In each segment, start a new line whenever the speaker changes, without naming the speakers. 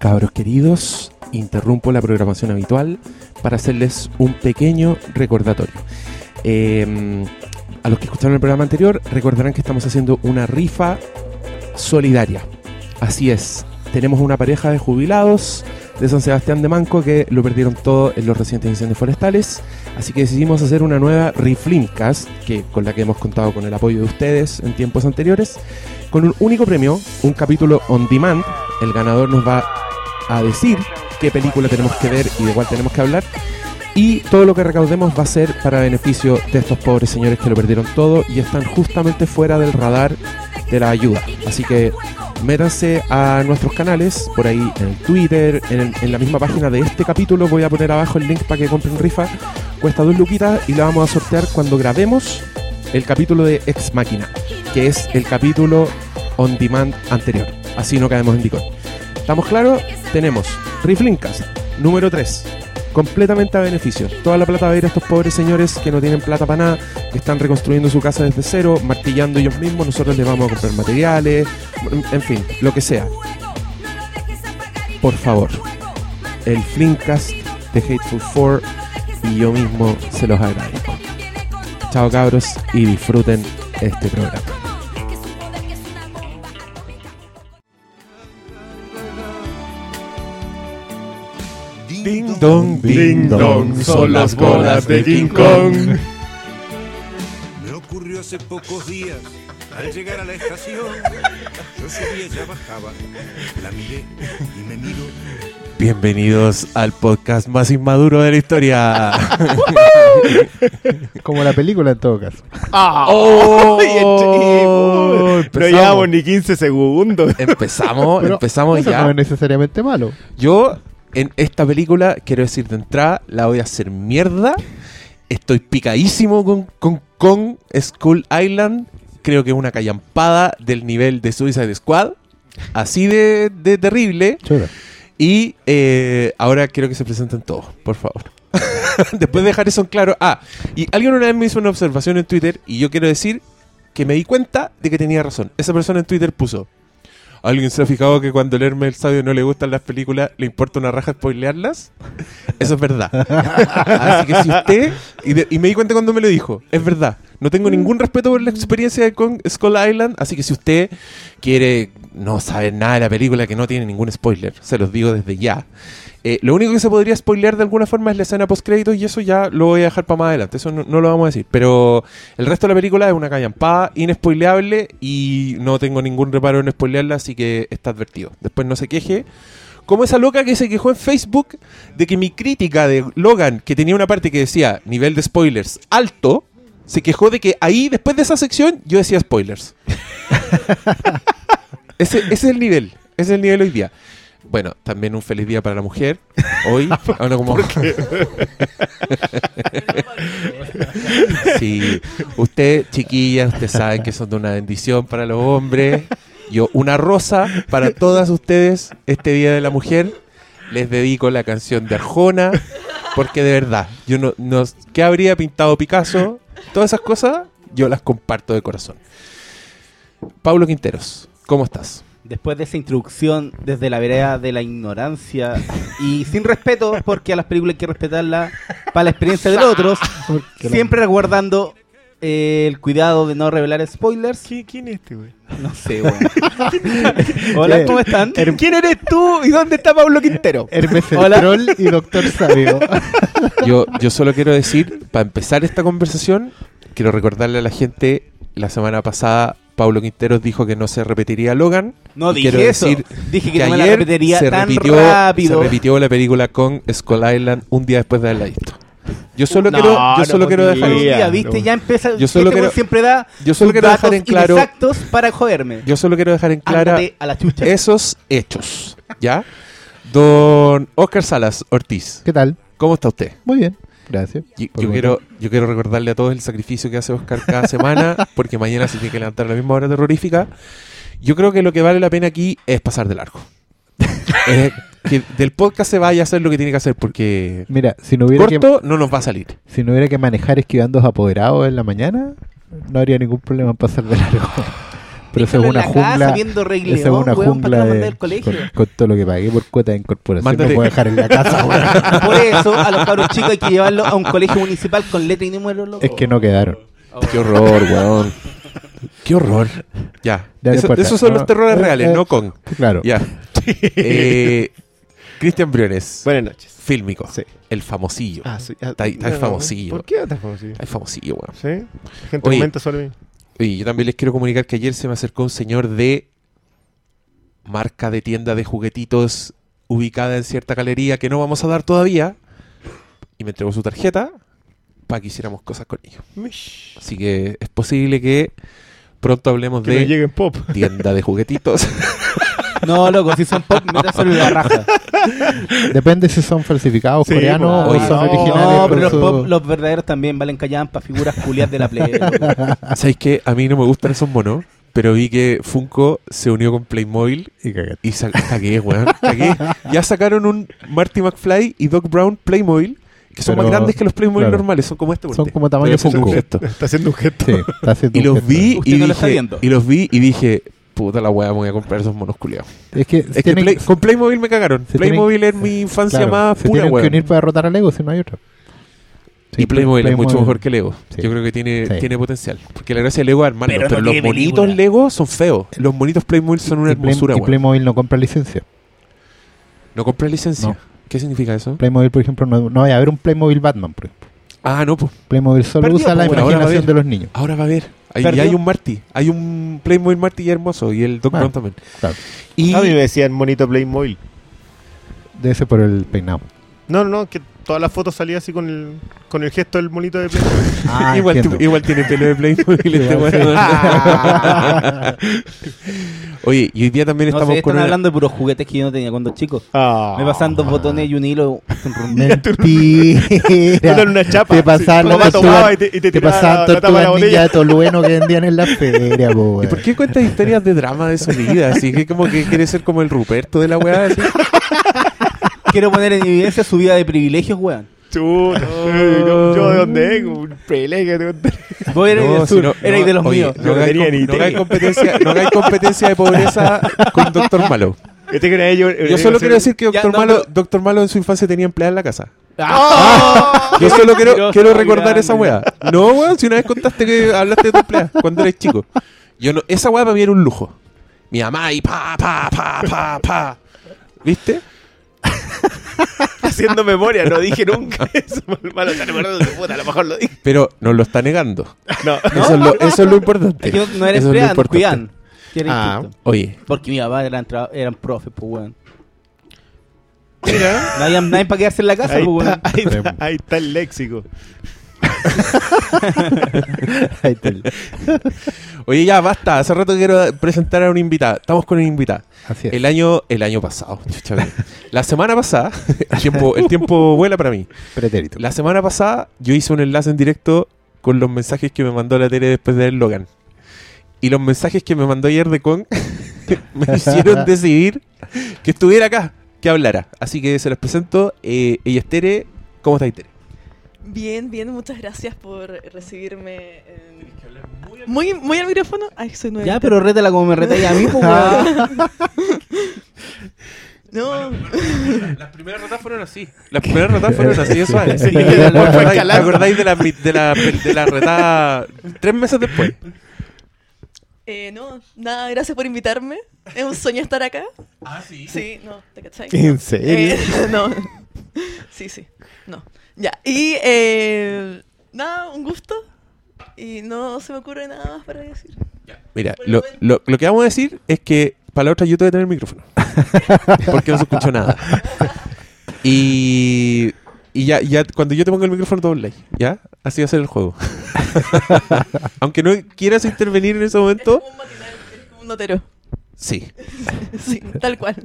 Cabros queridos, interrumpo la programación habitual para hacerles un pequeño recordatorio. Eh, a los que escucharon el programa anterior recordarán que estamos haciendo una rifa solidaria. Así es, tenemos una pareja de jubilados de San Sebastián de Manco que lo perdieron todo en los recientes incendios forestales. Así que decidimos hacer una nueva Riflimcast, que, con la que hemos contado con el apoyo de ustedes en tiempos anteriores, con un único premio, un capítulo on demand. El ganador nos va a decir qué película tenemos que ver y de cuál tenemos que hablar. Y todo lo que recaudemos va a ser para beneficio de estos pobres señores que lo perdieron todo y están justamente fuera del radar de la ayuda. Así que métanse a nuestros canales, por ahí en Twitter, en, el- en la misma página de este capítulo. Voy a poner abajo el link para que compren rifa. Cuesta dos luquitas y la vamos a sortear cuando grabemos el capítulo de Ex Máquina, que es el capítulo on demand anterior. Así no caemos en dicón. ¿Estamos claros? Tenemos Riflincast número 3. Completamente a beneficio. Toda la plata va a ir a estos pobres señores que no tienen plata para nada, que están reconstruyendo su casa desde cero, martillando ellos mismos. Nosotros les vamos a comprar materiales, en fin, lo que sea. Por favor, el Flinkcast de Hateful Four y yo mismo se los agradezco. Chao cabros y disfruten este programa. Ding dong, ding dong, son las bolas de King Kong.
Me ocurrió hace pocos días. Al llegar a la estación, yo subí, ella bajaba. La miré y me miró.
Bienvenidos al podcast más inmaduro de la historia.
Como la película en todo caso.
¡Oh!
No
Empezamos.
llevamos ni 15 segundos.
Empezamos,
Pero
empezamos
eso
ya.
no es necesariamente malo.
Yo en esta película, quiero decir de entrada, la voy a hacer mierda. Estoy picadísimo con, con, con Skull Island. Creo que es una callampada del nivel de Suicide Squad. Así de, de terrible.
Chura.
Y eh, ahora quiero que se presenten todos, por favor. Después de dejar eso en claro. Ah, y alguien una vez me hizo una observación en Twitter y yo quiero decir que me di cuenta de que tenía razón. Esa persona en Twitter puso. ¿Alguien se ha fijado que cuando el Hermes el Sabio no le gustan las películas, le importa una raja spoilearlas? Eso es verdad. Así que si usted, y, de- y me di cuenta cuando me lo dijo, es verdad. No tengo ningún respeto por la experiencia con Skull Island, así que si usted quiere no saber nada de la película que no tiene ningún spoiler, se los digo desde ya. Eh, lo único que se podría spoilear de alguna forma es la escena post créditos y eso ya lo voy a dejar para más adelante, eso no, no lo vamos a decir. Pero el resto de la película es una callampada, inespoileable y no tengo ningún reparo en spoilearla, así que está advertido. Después no se queje. Como esa loca que se quejó en Facebook de que mi crítica de Logan, que tenía una parte que decía nivel de spoilers alto, se quejó de que ahí, después de esa sección, yo decía spoilers. ese, ese es el nivel. Ese es el nivel hoy día. Bueno, también un feliz día para la mujer. Hoy, ahora como... sí, usted, chiquillas, ustedes saben que son de una bendición para los hombres. Yo, una rosa para todas ustedes este Día de la Mujer. Les dedico la canción de Arjona, porque de verdad, yo no, no ¿qué habría pintado Picasso? Todas esas cosas, yo las comparto de corazón. Pablo Quinteros, ¿cómo estás?
Después de esa introducción desde la vereda de la ignorancia y sin respeto, porque a las películas hay que respetarlas para la experiencia de los otros, siempre resguardando eh, el cuidado de no revelar spoilers.
¿Quién es este, güey?
No sé, weón. Hola, ¿cómo están?
¿Quién eres tú y dónde está Pablo Quintero?
Hermes el
Hola.
troll y Doctor Sabio.
Yo, yo solo quiero decir, para empezar esta conversación, quiero recordarle a la gente, la semana pasada Pablo Quinteros dijo que no se repetiría Logan.
No dije
quiero
eso.
decir
Dije que,
que
no me la
ayer
repetiría
se
tan
repitió,
rápido.
se repitió la película con Skull Island un día después de haberla visto. Yo solo
No,
quiero, yo
no
solo quiero dejar,
Ya, ¿viste? Ya empieza.
Yo solo
este
quiero-
siempre da.
yo solo quiero dejar en claro-
Exactos para joderme.
yo solo quiero dejar en clara
Ándate a la chucha.
esos hechos, ¿ya? Don Oscar Salas Ortiz,
¿Qué tal?
¿cómo está usted?
Muy bien. Gracias.
Yo, yo quiero, yo quiero recordarle a todos el sacrificio que hace Oscar cada semana, porque mañana se tiene que levantar a la misma hora terrorífica. Yo creo que lo que vale la pena aquí es pasar de largo. Que del podcast se vaya a hacer lo que tiene que hacer, porque
Mira, si no hubiera que,
corto no nos va a salir.
si no hubiera que manejar esquivando apoderados en la mañana, no habría ningún problema en pasar de largo. Pero eso es una jungla. es una
weón, ¿para qué
jungla
lo mandé
de,
al colegio?
con, con todo lo que pagué por cuota de incorporación.
Mándate-
No puedo dejar en la casa, weón.
Por eso, a los cabros chicos hay que llevarlos a un colegio municipal con letra y número. loco.
Es que no quedaron.
Qué horror, weón. Qué horror. Ya.
Ya,
Eso- esos son
No,
los terrores
eh,
reales,
eh,
no con.
Claro.
Ya. Eh, Cristian Briones,
Buenas noches.
fílmico.
Sí.
El famosillo.
Ah, sí. ah,
Está ahí- está ahí famosillo.
¿Por qué está famosillo?
Ay, famosillo, weón.
¿Sí? La gente
Oye.
comenta sobre mí.
Y yo también les quiero comunicar que ayer se me acercó un señor de marca de tienda de juguetitos ubicada en cierta galería que no vamos a dar todavía. Y me entregó su tarjeta para que hiciéramos cosas con ellos. Así que es posible que pronto hablemos
Que
de
pop.
tienda de juguetitos.
No, loco, si son pop, métaselo en la raja.
Depende si son falsificados
Sí,
coreanos
pues,
o son
no,
originales.
No, pero los
su-
pop, los verdaderos también valen callampa, figuras culias de la play.
¿Sabéis que A mí no me gustan esos monos, pero vi que Funko se unió con Playmobil
Y
y sa- cagué, weón. Cagué. Ya sacaron un Marty McFly y Doc Brown Playmobil, que son
Pero,
más grandes que los Playmobil
claro.
normales, son como este.
Son como tamaño Funko.
Está haciendo un gesto.
Sí, está haciendo
Y
un
los
gesto.
vi y
no lo está
y los vi y dije, puta la weá, me voy a comprar esos monos culiados.
Es que,
Es que
tienen-
Play- con Playmobil me cagaron. Playmobil es mi infancia
claro,
más
se
pura,
tienen que unir para derrotar a Lego, si no hay otro. Sí,
y Playmobil, es mucho mejor que Lego.
Sí.
Yo creo que tiene,
Sí.
tiene potencial. Porque la gracia de Lego es armarlo.
Pero
Pero,
no
los bonitos. Lego son feos. Los bonitos Playmobil son una
y, Play-
hermosura,
y
weón.
Playmobil no compra licencia.
¿No compras licencia?
No.
¿Qué significa eso?
Playmobil, por ejemplo, no, no vaya a haber un Playmobil Batman, por ejemplo.
Ah, no, pues.
Playmobil solo usa la imaginación de los niños.
Ahora va a haber. Hay, y hay un Marty. Hay un Playmobil Marty y hermoso. Y el Doc
Ah.
Brown también.
Claro.
Y
A mí me decían monito Playmobil.
Debe ser por el peinado.
No, no, no, que todas las fotos salía así con el, con el gesto del monito de Playmobil.
Ah,
igual, tu- igual tiene pelo de Playmobil este weón.
sí.
Oye, y hoy día también
No
estamos
sé,
con
están
una-
hablando de puros juguetes que yo no tenía cuando chico.
Ah.
Me pasan dos botones y un hilo.
Mentira.
Era una chapa.
Te pasaban
Sí,
tortugas,
y te, y te
te pasaban
la, la la
tortugas ninja de Tolueno que vendían en la feria, po,
¿Y por qué cuentas historias de drama de su vida? Así que como que quiere ser como el Ruperto de la weá. Así.
Quiero poner en evidencia su vida de privilegios, weón.
Chuta, yo, yo de dónde vengo, un pelege. de dónde-
Vos erais
No,
del
si
sur,
no-
erais
no,
de los
oye,
míos.
No
Yo no
hagáis
tenía
com-
ni
no hagáis
idea.
competencia, no hagáis competencia de pobreza con Doctor Malo.
Este que era ellos-
Yo solo quiero decir que
Ya,
Doctor
no,
Malo,
pero-
Doctor Malo en su infancia tenía empleada en la casa.
¡Ah!
Yo solo quiero,
Mentiroso,
quiero recordar
grande.
esa weá. No, weón, si una vez contaste que hablaste de tu empleada cuando eres chico. Yo no, esa weá para mí era un lujo. Mi mamá y pa, pa, pa, pa, pa. ¿Viste?
haciendo memoria, no dije nunca eso. Malo, te recuerdo de puta, a lo mejor lo dije.
Pero nos lo está negando.
No,
Eso, es lo, eso es lo importante.
Es que no, no era
Eso es lo
empleado, era
Ah.
Oye,
Porque mi papá eran, eran profes, pues, weón.
mira.
No había nadie para quedarse en la casa,
Ahí
pues,
está,
weón.
ahí, está, ahí está el léxico.
Ahí está el-
oye, ya basta. Hace rato quiero presentar a una invitada. Estamos con una invitada.
Así es.
El año, el año pasado. chucha. La semana pasada, el tiempo, el tiempo vuela para mí.
Pretérito.
La semana pasada yo hice un enlace en directo con los mensajes que me mandó la tele después de ver Logan. Y los mensajes que me mandó ayer de Kong me hicieron decidir que estuviera acá, que hablara. Así que se los presento. Eh, ella es Tere. ¿Cómo está Tere?
Bien, bien, muchas gracias por recibirme. en- Muy, muy al micrófono. Ay, soy nueva.
Ya, pero rétala como me retáis a mí, pues.
No,
Las primeras ratas fueron así. Las primeras ratas fueron así de suave.
Sí,
¿Te
fue
acordáis-
escalando.
¿Te acordáis de la, de la, de la retada tres meses después?
eh, no, nada, gracias por invitarme. Es un sueño estar acá.
Ah, sí.
Sí, no, ¿te cachai?
¿En serio?
Eh, no. Sí, sí. No. Ya. Y eh, nada, un gusto. Y no se me ocurre nada más para decir.
Mira, lo, lo, lo que vamos a decir es que para la otra yo te voy a tener el micrófono. Porque no se escuchó nada. Y, y ya, ya cuando yo te pongo el micrófono, todo like. ¿Ya? Así va a ser el juego. Aunque no quieras intervenir en ese
Es
momento,
como un matinal, es como un notero.
sí.
Sí, tal cual.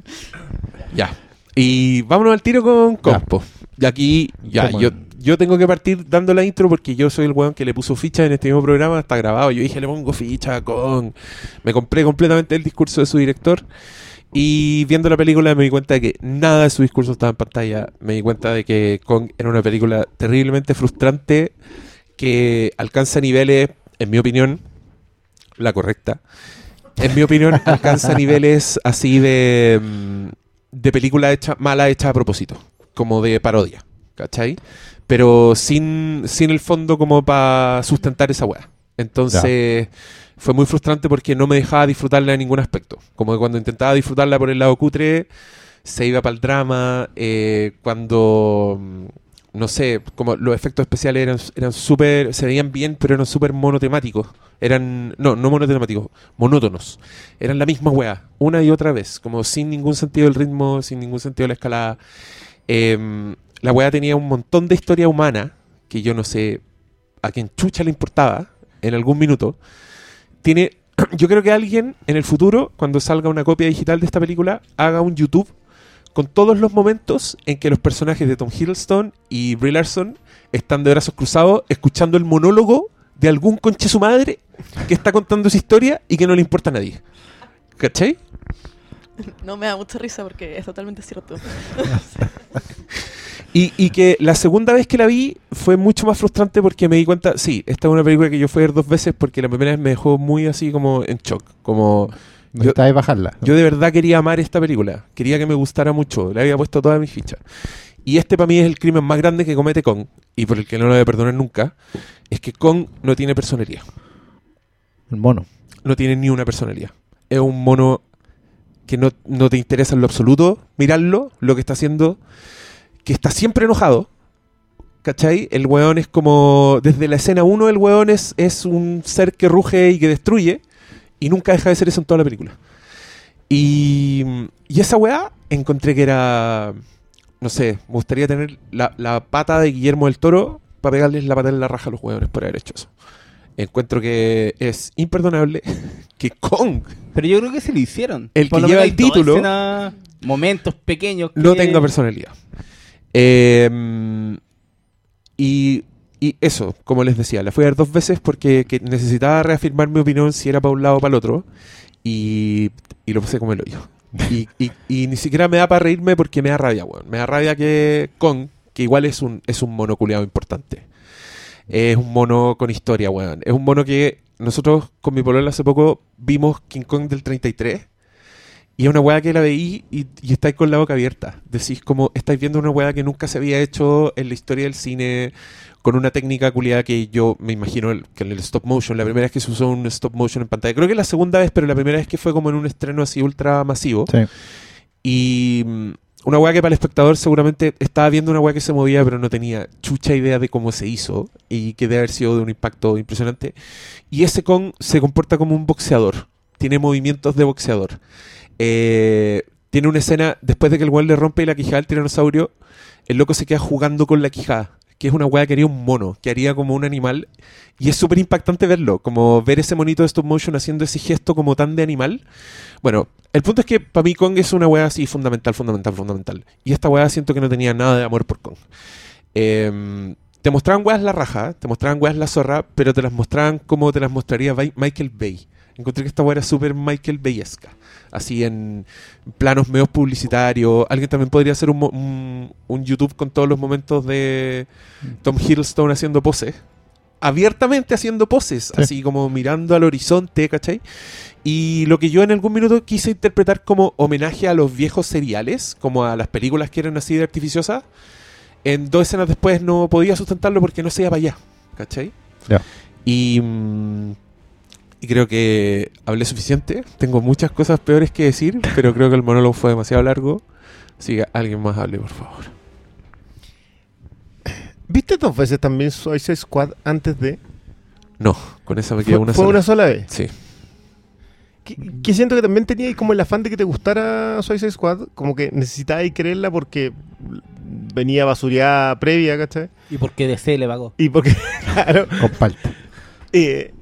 Ya. Y vámonos al tiro con Compo. Aquí, ya, yo, yo tengo que partir dando la intro porque yo soy el weón que le puso ficha en este mismo programa, está grabado. Yo dije, le pongo ficha con. Me compré completamente el discurso de su director. Y viendo la película me di cuenta de que nada de su discurso estaba en pantalla. Me di cuenta de que Kong era una película terriblemente frustrante que alcanza niveles, en mi opinión, la correcta. en mi opinión, alcanza niveles así de, mm, de película hecha, mala hecha a propósito, como de parodia, ¿cachai? Pero sin, sin el fondo como para sustentar esa weá. Entonces fue muy frustrante porque no me dejaba disfrutarla en ningún aspecto. Como que cuando intentaba disfrutarla por el lado cutre, se iba para el drama. eh, cuando, mm, no sé, como los efectos especiales eran, eran súper, se veían bien, pero eran súper monotemáticos. Eran, no, no monotemáticos, monótonos. Eran la misma weá, una y otra vez, como sin ningún sentido del ritmo, sin ningún sentido de la escalada. Em, la weá tenía un montón de historia humana que yo no sé a quién chucha le importaba en algún minuto. Tiene, yo creo que alguien en el futuro, cuando salga una copia digital de esta película, haga un YouTube con todos los momentos en que los personajes de Tom Hiddleston y Brie Larson están de brazos cruzados escuchando el monólogo de algún conche su madre que está contando esa historia y que no le importa a nadie. ¿Cachai?
No me da mucha risa porque es totalmente cierto.
Y, y que la segunda vez que la vi fue mucho más frustrante porque me di cuenta, sí, esta es una película que yo fui a ver dos veces porque la primera vez me dejó muy así como en shock, como Yo-
Necesitáis bajarla.
yo de verdad quería amar esta película, quería que me gustara mucho, le había puesto todas mis fichas. Y este para mí es el crimen más grande que comete Kong, y por el que no lo voy a perdonar nunca, es que Kong no tiene personalidad,
El mono.
no tiene ni una personalidad. Es un mono que no, no te interesa en lo absoluto mirarlo, lo que está haciendo, que está siempre enojado. ¿Cachai? El weón es como. Desde la escena 1, el weón es, es un ser que ruge y que destruye. Y nunca deja de ser eso en toda la película. Y, y esa weá encontré que era. No sé, me gustaría tener la, la pata de Guillermo del Toro para pegarles la pata en la raja a los weones por haber hecho eso. Encuentro que es imperdonable que Kong
Pero yo creo que se lo hicieron.
El
Por
que lleva el título-
escenas, momentos pequeños. Que...
no tenga personalidad. Eh, y, y eso, como les decía, la fui a ver dos veces porque que necesitaba reafirmar mi opinión si era para un lado o para el otro. Y, y lo puse como el hoyo. Y ni siquiera me da para reírme porque me da rabia, weón. Me da rabia que Kong, que igual es un, es un mono culiado importante. Es un mono con historia, weón. Es un mono que nosotros con mi polola hace poco vimos King Kong del 33. Y es una weá que la veí y, y estáis con la boca abierta. Decís como, estáis viendo una weá que nunca se había hecho en la historia del cine con una técnica culiada que yo me imagino que en el stop motion, la primera vez que se usó un stop motion en pantalla, creo que la segunda vez, pero la primera vez que fue como en un estreno así ultra masivo.
Sí.
Y mm, una weá que para el espectador seguramente estaba viendo una weá que se movía, pero no tenía chucha idea de cómo se hizo y que debe haber sido de un impacto impresionante. Y ese Kong se comporta como un boxeador, tiene movimientos de boxeador. Eh, tiene una escena, después de que el weón le rompe la quijada al tiranosaurio, el loco se queda jugando con la quijada, que es una weá que haría un mono, que haría como un animal. Y es súper impactante verlo, como ver ese monito de stop motion haciendo ese gesto como tan de animal. Bueno, el punto es que para mí Kong es una weá así fundamental, fundamental, fundamental. Y esta weá siento que no tenía nada de amor por Kong. Eh, te mostraban weas la raja, te mostraban weas la zorra, pero te las mostraban como te las mostraría Michael Bay. Encontré que esta weá era súper Michael Bayesca. Así en planos medios publicitarios. Alguien también podría hacer un, mo- un, un YouTube con todos los momentos de Tom Hiddleston haciendo poses. Abiertamente haciendo poses,
Sí.
así como mirando al horizonte, ¿cachai? Y lo que yo en algún minuto quise interpretar como homenaje a los viejos seriales, como a las películas que eran así de artificiosas, en dos escenas después no podía sustentarlo porque no se iba para allá, ¿cachai? Y, y creo que hablé suficiente. Tengo muchas cosas peores que decir, pero creo que el monólogo fue demasiado largo. Así que alguien más hable, por favor.
¿Viste dos veces también Suicide Squad antes de?
No, con esa me
Fue,
quedo una
fue
sola.
una sola vez.
Sí.
Que, que siento que también tenía como el afán de que te gustara Suicide Squad, como que necesitabas creerla porque venía basureada previa, ¿cachai?
Y porque DC le pagó.
Y porque, claro,
Con palta.
eh,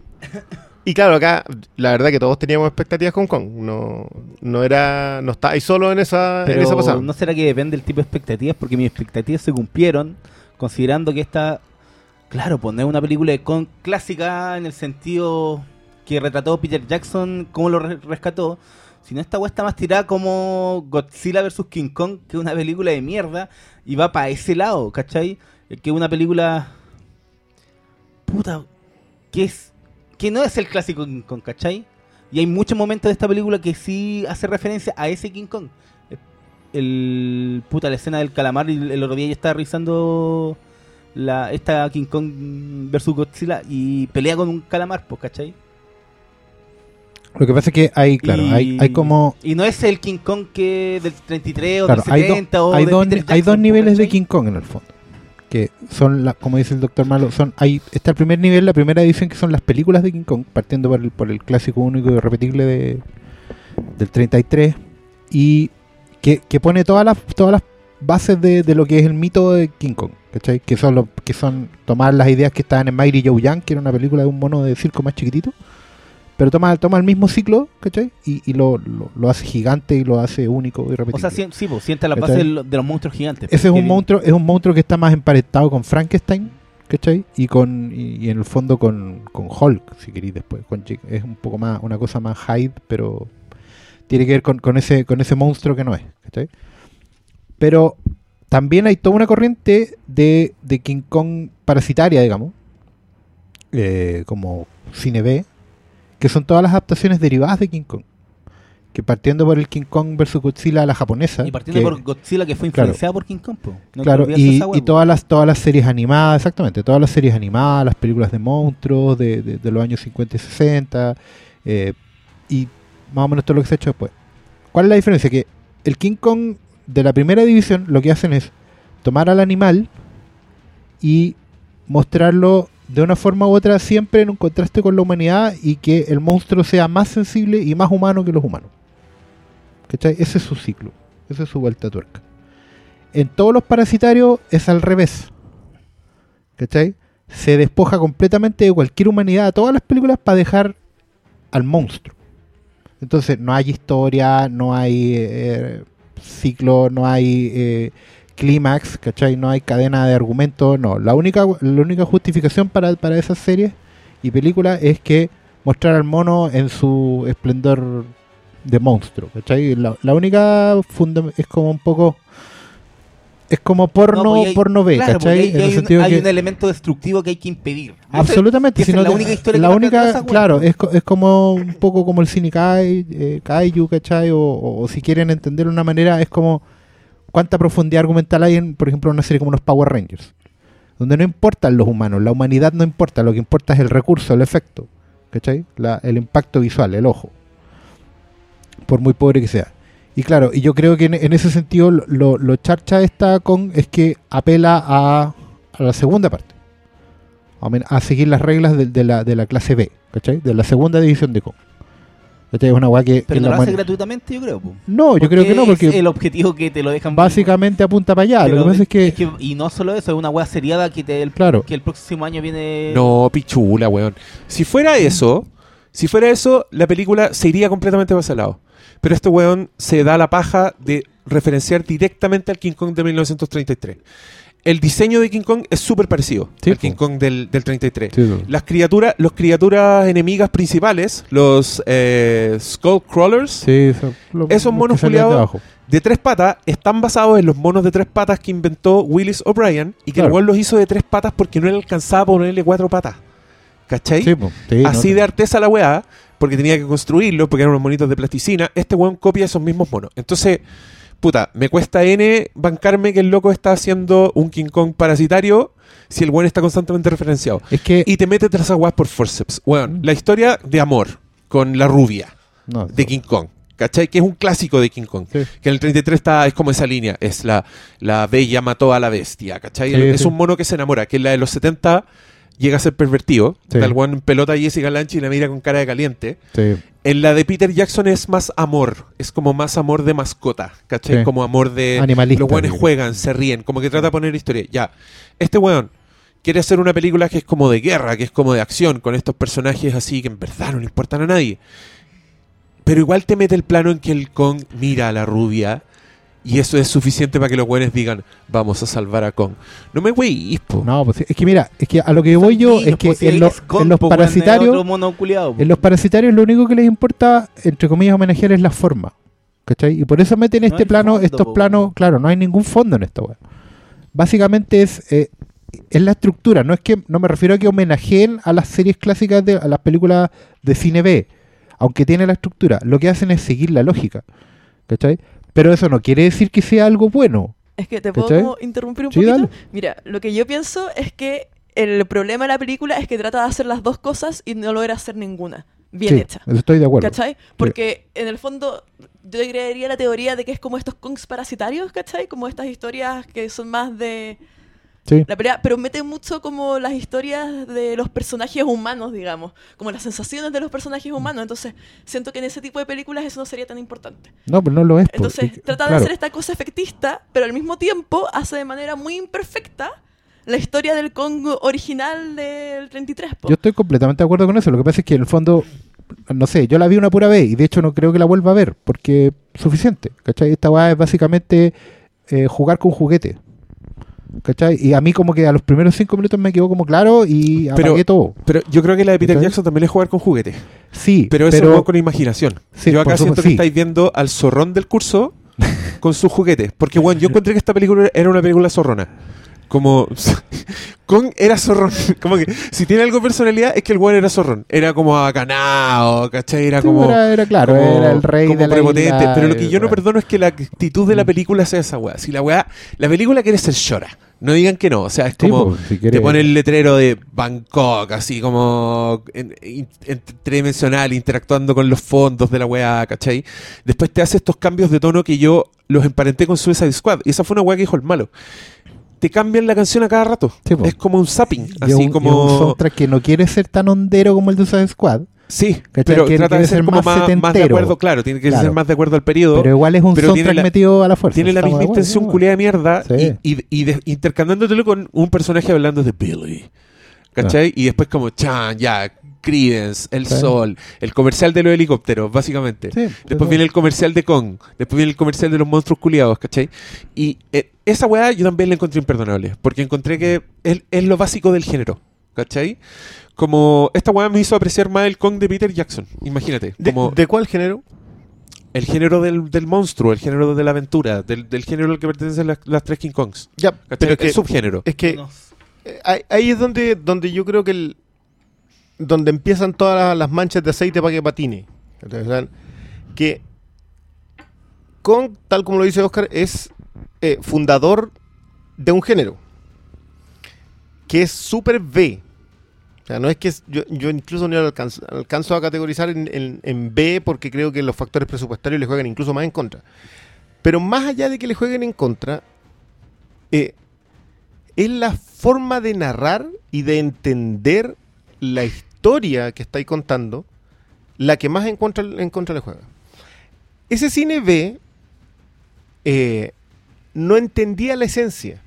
y claro, acá la verdad que todos teníamos expectativas con Kong. No, no era, no está ahí solo en esa, en esa pasada.
¿no será que depende del tipo de expectativas? Porque mis expectativas se cumplieron, considerando que esta, claro, poner una película de con clásica en el sentido que retrató Peter Jackson, cómo lo re- rescató. Si no, esta weá está más tirada como Godzilla vs. King Kong, que es una película de mierda, y va para ese lado, ¿cachai? Eh, Que es una película. Puta. Que es. Que no es el clásico King Kong, ¿cachai? Y hay muchos momentos de esta película que sí hace referencia a ese King Kong. El puta la escena del calamar y el otro día yo estaba revisando la esta King Kong versus Godzilla y pelea con un calamar, pues, ¿cachai?
Lo que pasa es que hay, claro,
y,
hay, hay como...
y no es el King Kong que del 33 o
Claro,
del
hay, do-
70 o
hay
de
dos,
Peter
hay dos
pues,
niveles de. King Kong en el fondo. Que son, la, como dice el doctor Malo, son hay está el primer nivel, la primera edición que son las películas de King Kong, partiendo por el, por el clásico único y repetible de, del 33, y que, que pone todas las, todas las bases de, de lo que es el mito de King Kong, ¿cachai? Que son, lo, que son tomar las ideas que estaban en Mighty Joe Young, que era una película de un mono de circo más chiquitito, pero toma, toma el mismo ciclo, ¿cachai? Y, y lo, lo, lo hace gigante y lo hace único y repetible.
O sea, sí, sí, pues, sienta la base de, lo- de los monstruos gigantes.
Ese es
pues,
un monstruo, es un monstruo que está más emparentado con Frankenstein, ¿cachai? Y con y, y en el fondo con, con Hulk, si queréis después. Con es un poco más, una cosa más Hyde, pero tiene que ver con, con ese, con ese monstruo que no es, ¿cachai? Pero también hay toda una corriente de, de King Kong parasitaria, digamos, eh, como Cine B, que son todas las adaptaciones derivadas de King Kong. Que partiendo por el King Kong versus Godzilla, la japonesa.
Y partiendo
que-
por Godzilla que fue
claro.
influenciada por King Kong. po. No
claro, y, todas las todas las series animadas, exactamente, todas las series animadas, las películas de monstruos de, de- de los años 50 y 60, eh, y más o menos todo lo que se ha hecho después. ¿Cuál es la diferencia? Que el King Kong de la primera división lo que hacen es tomar al animal y mostrarlo de una forma u otra siempre en un contraste con la humanidad y que el monstruo sea más sensible y más humano que los humanos. ¿Cachai? Ese es su ciclo, esa es su vuelta tuerca. En todos los parasitarios es al revés. ¿Cachai? Se despoja completamente de cualquier humanidad a todas las películas para dejar al monstruo. Entonces no hay historia, no hay eh, ciclo, no hay eh, clímax, ¿cachai? No hay cadena de argumentos, no. La única, la única justificación para, para esas series y películas es que mostrar al mono en su esplendor de monstruo, ¿cachai? La, la única funda es como un poco... Es como porno,
No, pues, hay-
porno B,
claro,
¿cachai?
hay,
En el
hay un, hay elemento destructivo que hay que impedir.
Absolutamente, si
es
no
la única historia
la
que
única, claro, es, es como un poco como el cine kai, eh, kaiju, ¿cachai? O, o- o si quieren entenderlo de una manera, es como cuánta profundidad argumental hay en, por ejemplo, una serie como los Power Rangers, donde no importan los humanos, la humanidad no importa, lo que importa es el recurso, el efecto, ¿cachai? La- el impacto visual, el ojo, por muy pobre que sea. Y claro, y yo creo que en, ese sentido lo, charcha esta con es que apela a, la segunda parte a, seguir las reglas de, de la, de la clase B, ¿cachai? De la segunda división de Kong. Es una weá que...
Pero no lo hace gratuitamente, yo creo. po.
No, yo creo que no,
es
porque
el objetivo que te lo dejan.
básicamente apunta para allá.
Pero
Lo que pasa es que...
Y no solo eso, es una weá seriada que, te, el,
Claro.
que el próximo año viene.
No, pichula, weón. Si fuera eso, si fuera eso, la película se iría completamente para ese lado. Pero este weón se da la paja de referenciar directamente al King Kong de 1933. El diseño de King Kong es súper parecido
Sí,
al. King Kong del, del 33.
Sí, sí.
Las criaturas, los criaturas enemigas principales, los eh, Skullcrawlers,
Sí, eso- lo-
Esos monos
de
culiados de tres patas, están basados en los monos de tres patas que inventó Willis O'Brien y que
Claro.
los hizo de tres patas porque no le alcanzaba ponerle cuatro patas. ¿Cachai? Así
no,
de artesa la weá, porque tenía que construirlos, porque eran unos monitos de plasticina. Este weón copia esos mismos monos. Entonces, puta, me cuesta N bancarme que el loco está haciendo un King Kong parasitario si el weón está constantemente referenciado.
Es que...
Y te mete tras weas por forceps. Weón,
Mm.
la historia de amor con la rubia
no,
de King Kong. ¿Cachai? Que es un clásico de King Kong.
Sí.
Que en el 33 está, es como esa línea. Es la, la bella mató a la bestia. ¿Cachai?
Sí,
es
sí.
un mono que se enamora. Que en la de los 70 llega a ser pervertido.
Sí.
Tal weón pelota a Jessica Lange y la mira con cara de caliente. En la de Peter Jackson es más amor. Es como más amor de mascota. ¿Cachai?
Sí.
Como amor de.
Animalista,
Los weones juegan, se ríen. Como que trata de poner historia. Ya. Este weón quiere hacer una película que es como de guerra, que es como de acción, con estos personajes así que en verdad no le importan a nadie. Pero igual te mete el plano en que el Kong mira a la rubia y eso es suficiente para que los buenos digan, vamos a salvar a Kong. No me po.
No, pues es que mira, es que a lo que voy yo es que
pues,
en, los-
es Kong,
en los
po, weón, es
parasitarios...
po.
En los parasitarios lo único que les importa, entre comillas, homenajear es la forma. ¿Cachai? Y por eso meten
No
este plano,
fondo,
estos
po.
planos, claro, no hay ningún fondo en esta weá. Básicamente es, eh, es la estructura, no es que, no me refiero a que homenajeen a las series clásicas de, a las películas de cine B, aunque tiene la estructura, lo que hacen es seguir la lógica. ¿Cachai? Pero eso no quiere decir que sea algo bueno.
Es que te puedo interrumpir un
Sí,
poquito.
dale.
Mira, lo que yo pienso es que el problema de la película es que trata de hacer las dos cosas y no logra hacer ninguna bien
Sí,
hecha.
estoy de acuerdo.
¿Cachai? Porque en el fondo yo creería la teoría de que es como estos kongs parasitarios, ¿cachai? Como estas historias que son más de
Sí.
la pelea, pero mete mucho como las historias de los personajes humanos, digamos, como las sensaciones de los personajes humanos. Entonces, siento que en ese tipo de películas eso no sería tan importante.
No, pero no lo es.
Entonces, trata de
claro.
hacer esta cosa efectista, pero al mismo tiempo hace de manera muy imperfecta la historia del Kong original del 33. po.
Yo estoy completamente de acuerdo con eso. Lo que pasa es que en el fondo, no sé, yo la vi una pura vez y de hecho no creo que la vuelva a ver porque suficiente. ¿Cachai? Esta weá es básicamente eh, jugar con juguete. ¿Cachai? Y a mí como que a los primeros cinco minutos me quedó como claro y
Pero-
apagué todo.
Pero yo creo que la de Peter
¿Cachai?
Jackson también es jugar con juguetes.
Sí,
Pero eso es con imaginación.
Sí,
yo acá siento que
sí.
estáis viendo al zorrón del curso con sus juguetes. Porque, bueno, yo encontré que esta película era una película zorrona. Como. Kong era zorrón. Como que si tiene algo de personalidad es que el weón era zorrón. Era como abacanado, ¿cachai? Era
Sí,
como.
era, era claro,
como-
era el rey
como
de la
prepotente.
isla,
pero lo que
eh,
yo no perdono es que la actitud de la película sea esa weá. Si la weá. La película quiere ser llora. No digan que no. O sea, es
Sí,
como.
si
Te pone el letrero de Bangkok, así como en- in- en- tridimensional, interactuando con los fondos de la weá, ¿cachai? Después te hace estos cambios de tono que yo los emparenté con Suicide Squad. Y esa fue una weá que dijo el malo. Te cambian la canción a cada rato.
Sí,
es como un zapping,
y
así
un- es un
como...
soundtrack que no quiere ser tan hondero como el de Suicide Squad,
Sí,
¿Cachai?
pero
Quiere-
trata de ser
ser
como
más
más, de acuerdo, claro, tiene que
Claro.
ser más de acuerdo al periodo.
pero igual es un soundtrack
la-
metido a la fuerza.
tiene la misma intención
¿no?
culiada de mierda
Sí.
y, y, y de- intercambiándotelo con un personaje hablando de Billy. ¿Cachai? Y después como, chan, ya, Credence, El
Sí.
Sol, el comercial de los helicópteros, básicamente.
Sí,
Después viene el comercial de Kong, después viene el comercial de los monstruos culiados, ¿cachai? Y eh, esa weá yo también la encontré imperdonable, porque encontré que es, es lo básico del género, ¿cachai? Como esta weá me hizo apreciar más el Kong de Peter Jackson, imagínate.
¿De,
Como
de cuál género?
el género del, del monstruo, el género de la aventura, del, del género al que pertenecen las, las tres King Kongs.
Ya,
¿cachai?
pero es
el
que,
subgénero.
es que
No.
eh, ahí, ahí es donde, donde yo creo que el, donde empiezan todas las, manchas de aceite para que patine. Que Kong, tal como lo dice Oscar, es eh, fundador de un género que es super B. O sea, no es que yo, incluso no lo alcanzo, a categorizar en B porque creo que los factores presupuestarios le juegan incluso más en contra. Pero más allá de que le jueguen en contra, eh, es la forma de narrar y de entender la historia que estáis contando la que más en contra, en contra le juega. Ese cine B eh, no entendía la esencia.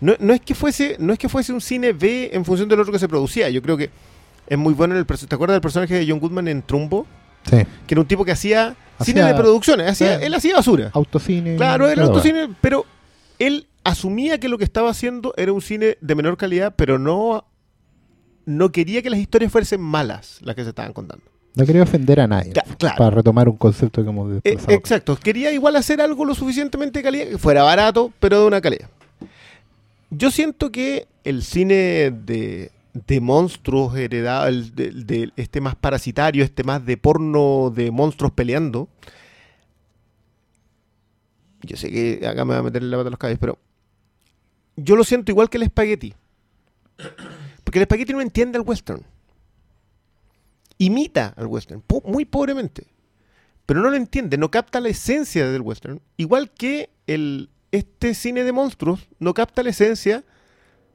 No, no es que fuese, no es que fuese un cine B en función del otro que se producía. Yo creo que es muy bueno. en El, ¿Te acuerdas del personaje de John Goodman en Trumbo?
Sí.
Que era un tipo que hacía,
Hacía-
cine de producciones. Hacía, él hacía basura.
Autocine.
Claro, era autocine, pero él asumía que lo que estaba haciendo era un cine de menor calidad, pero no, no quería que las historias fuesen malas las que se estaban contando.
No quería ofender a nadie.
Ya, claro.
Para retomar un concepto que hemos
Eh, exacto, quería igual hacer algo lo suficientemente de calidad, que fuera barato, pero de una calidad. Yo siento que el cine de, de monstruos heredado, el de, de este más parasitario, este más de porno de monstruos peleando, yo sé que acá me va a meter la pata a los caballos, pero yo lo siento igual que el espagueti. Porque el espagueti no entiende al western. Imita al western, po- muy pobremente pero no lo entiende, no capta la esencia del western, igual que el, este cine de monstruos no capta la esencia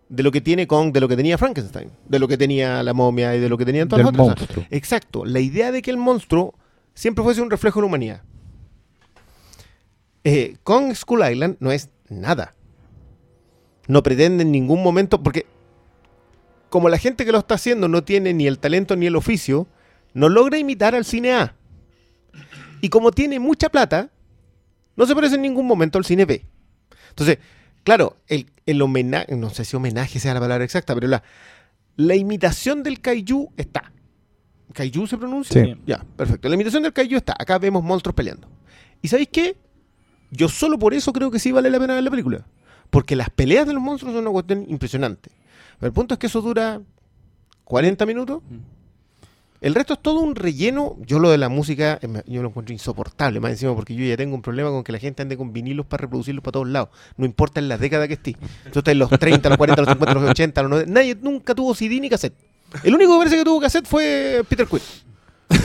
de lo que tiene Kong, de lo que tenía Frankenstein, de lo que tenía la momia y de lo que tenían todas
Del
las otras.
monstruo.
Exacto, la idea de que el monstruo siempre fuese un reflejo de la humanidad. Eh, Kong Skull Island no es nada. No pretende en ningún momento, porque como la gente que lo está haciendo no tiene ni el talento ni el oficio, no logra imitar al cine A. Y como tiene mucha plata, no se parece en ningún momento al cine B. Entonces, claro, el, el homenaje, no sé si homenaje sea la palabra exacta, pero la, la imitación del kaiju está. ¿Kaiju se pronuncia?
Sí.
Ya, perfecto. La imitación del kaiju está. Acá vemos monstruos peleando. ¿Y sabéis qué? Yo solo por eso creo que sí vale la pena ver la película. Porque las peleas de los monstruos son una cuestión impresionante. Pero el punto es que eso dura 40 minutos. El resto es todo un relleno. Yo lo de la música, eh, me- yo lo encuentro insoportable, más encima porque yo ya tengo un problema con que la gente ande con vinilos para reproducirlos para todos lados. No importa en la década que esté. Tú estás en los 30, los 40, los 50, los 80, los 90. Nadie nunca tuvo CD ni cassette. El único que parece que tuvo cassette fue Peter Quill.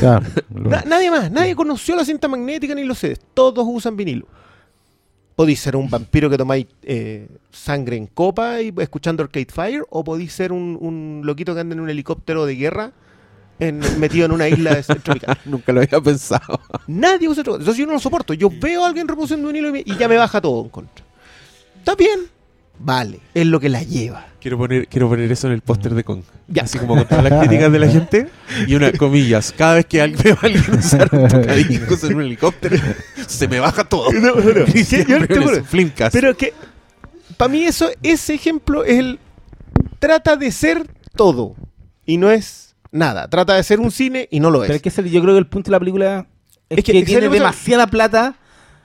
Claro, lo-
Na- nadie más, nadie conoció la cinta magnética ni los CDs. Todos usan vinilo. Podéis ser un vampiro que tomáis eh, sangre en copa y escuchando Arcade Fire, o podéis ser un, un loquito que anda en un helicóptero de guerra en- metido en una isla tropical.
Nunca lo había pensado.
Nadie usa otro. Entonces yo no lo soporto. Yo veo a alguien reproduciendo y, me- y ya me baja todo en contra. ¿Está bien? Vale, es lo que la lleva.
Quiero poner, quiero poner eso en el póster de Kong.
Ya.
Así como con todas las críticas de la gente. Y una comillas. Cada vez que alguien veo a alguien usar un tocadiscos en un helicóptero, se me baja todo.
No, no, no.
Cristian
Yo te. Pero es que, para mí eso, ese ejemplo es el... Trata de ser todo y no es nada. Trata de ser un cine y no lo es.
Pero es que yo creo que el punto de la película es,
Es que-
tiene demasiada plata.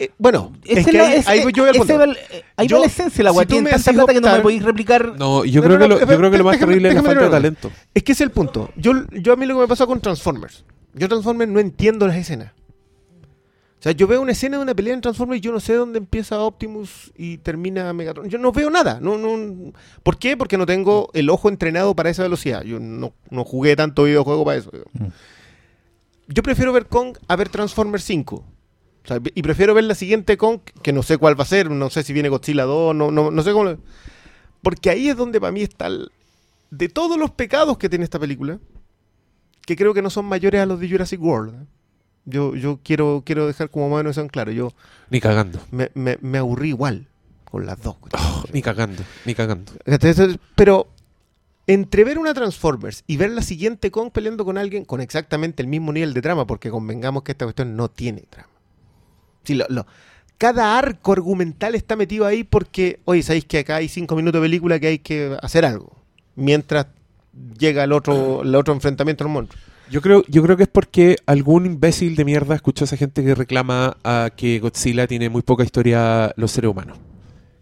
Eh, bueno, es que
la-
ahí, ahí voy yo al punto.
el- eh, ahí
Yo-
va la esencia de la
si
Tiene
me
tanta plata que no me podéis replicar.
No, yo
No,
creo,
no,
que lo, yo creo que lo más
déjame-
terrible es la
déjame
falta de talento.
Es que ese es el punto. Yo, yo a mí lo que me pasó con Transformers. Yo Transformers no entiendo las escenas. O sea, yo veo una escena de una pelea en Transformers y yo no sé dónde empieza Optimus y termina Megatron. Yo no veo nada. No, no, ¿Por qué? Porque no tengo el ojo entrenado para esa velocidad. Yo no, no jugué tanto videojuego para eso.
Mm.
Yo prefiero ver Kong a ver Transformers 5. Sea, y prefiero ver la siguiente Kong, que no sé cuál va a ser. No sé si viene Godzilla 2, no, no, no sé cómo... lo- Porque ahí es donde para mí está el- de todos los pecados que tiene esta película, que creo que no son mayores a los de Jurassic World. ¿eh? Yo, yo quiero, quiero dejar como más o menos eso en claro. Yo
Ni cagando.
me, me- me aburrí igual con las dos.
Oh, ni cagando. Ni cagando.
Entonces, Pero entre ver una Transformers y ver la siguiente Kong peleando con alguien con exactamente el mismo nivel de trama, porque convengamos que esta cuestión no tiene trama. Sí, lo- lo- cada arco argumental está metido ahí porque, oye, sabéis que acá hay cinco minutos de película que hay que hacer algo. Mientras llega el otro, el otro enfrentamiento al monstruo.
Yo creo, yo creo que es porque algún imbécil de mierda escuchó a esa gente que reclama a que Godzilla tiene muy poca historia los seres humanos.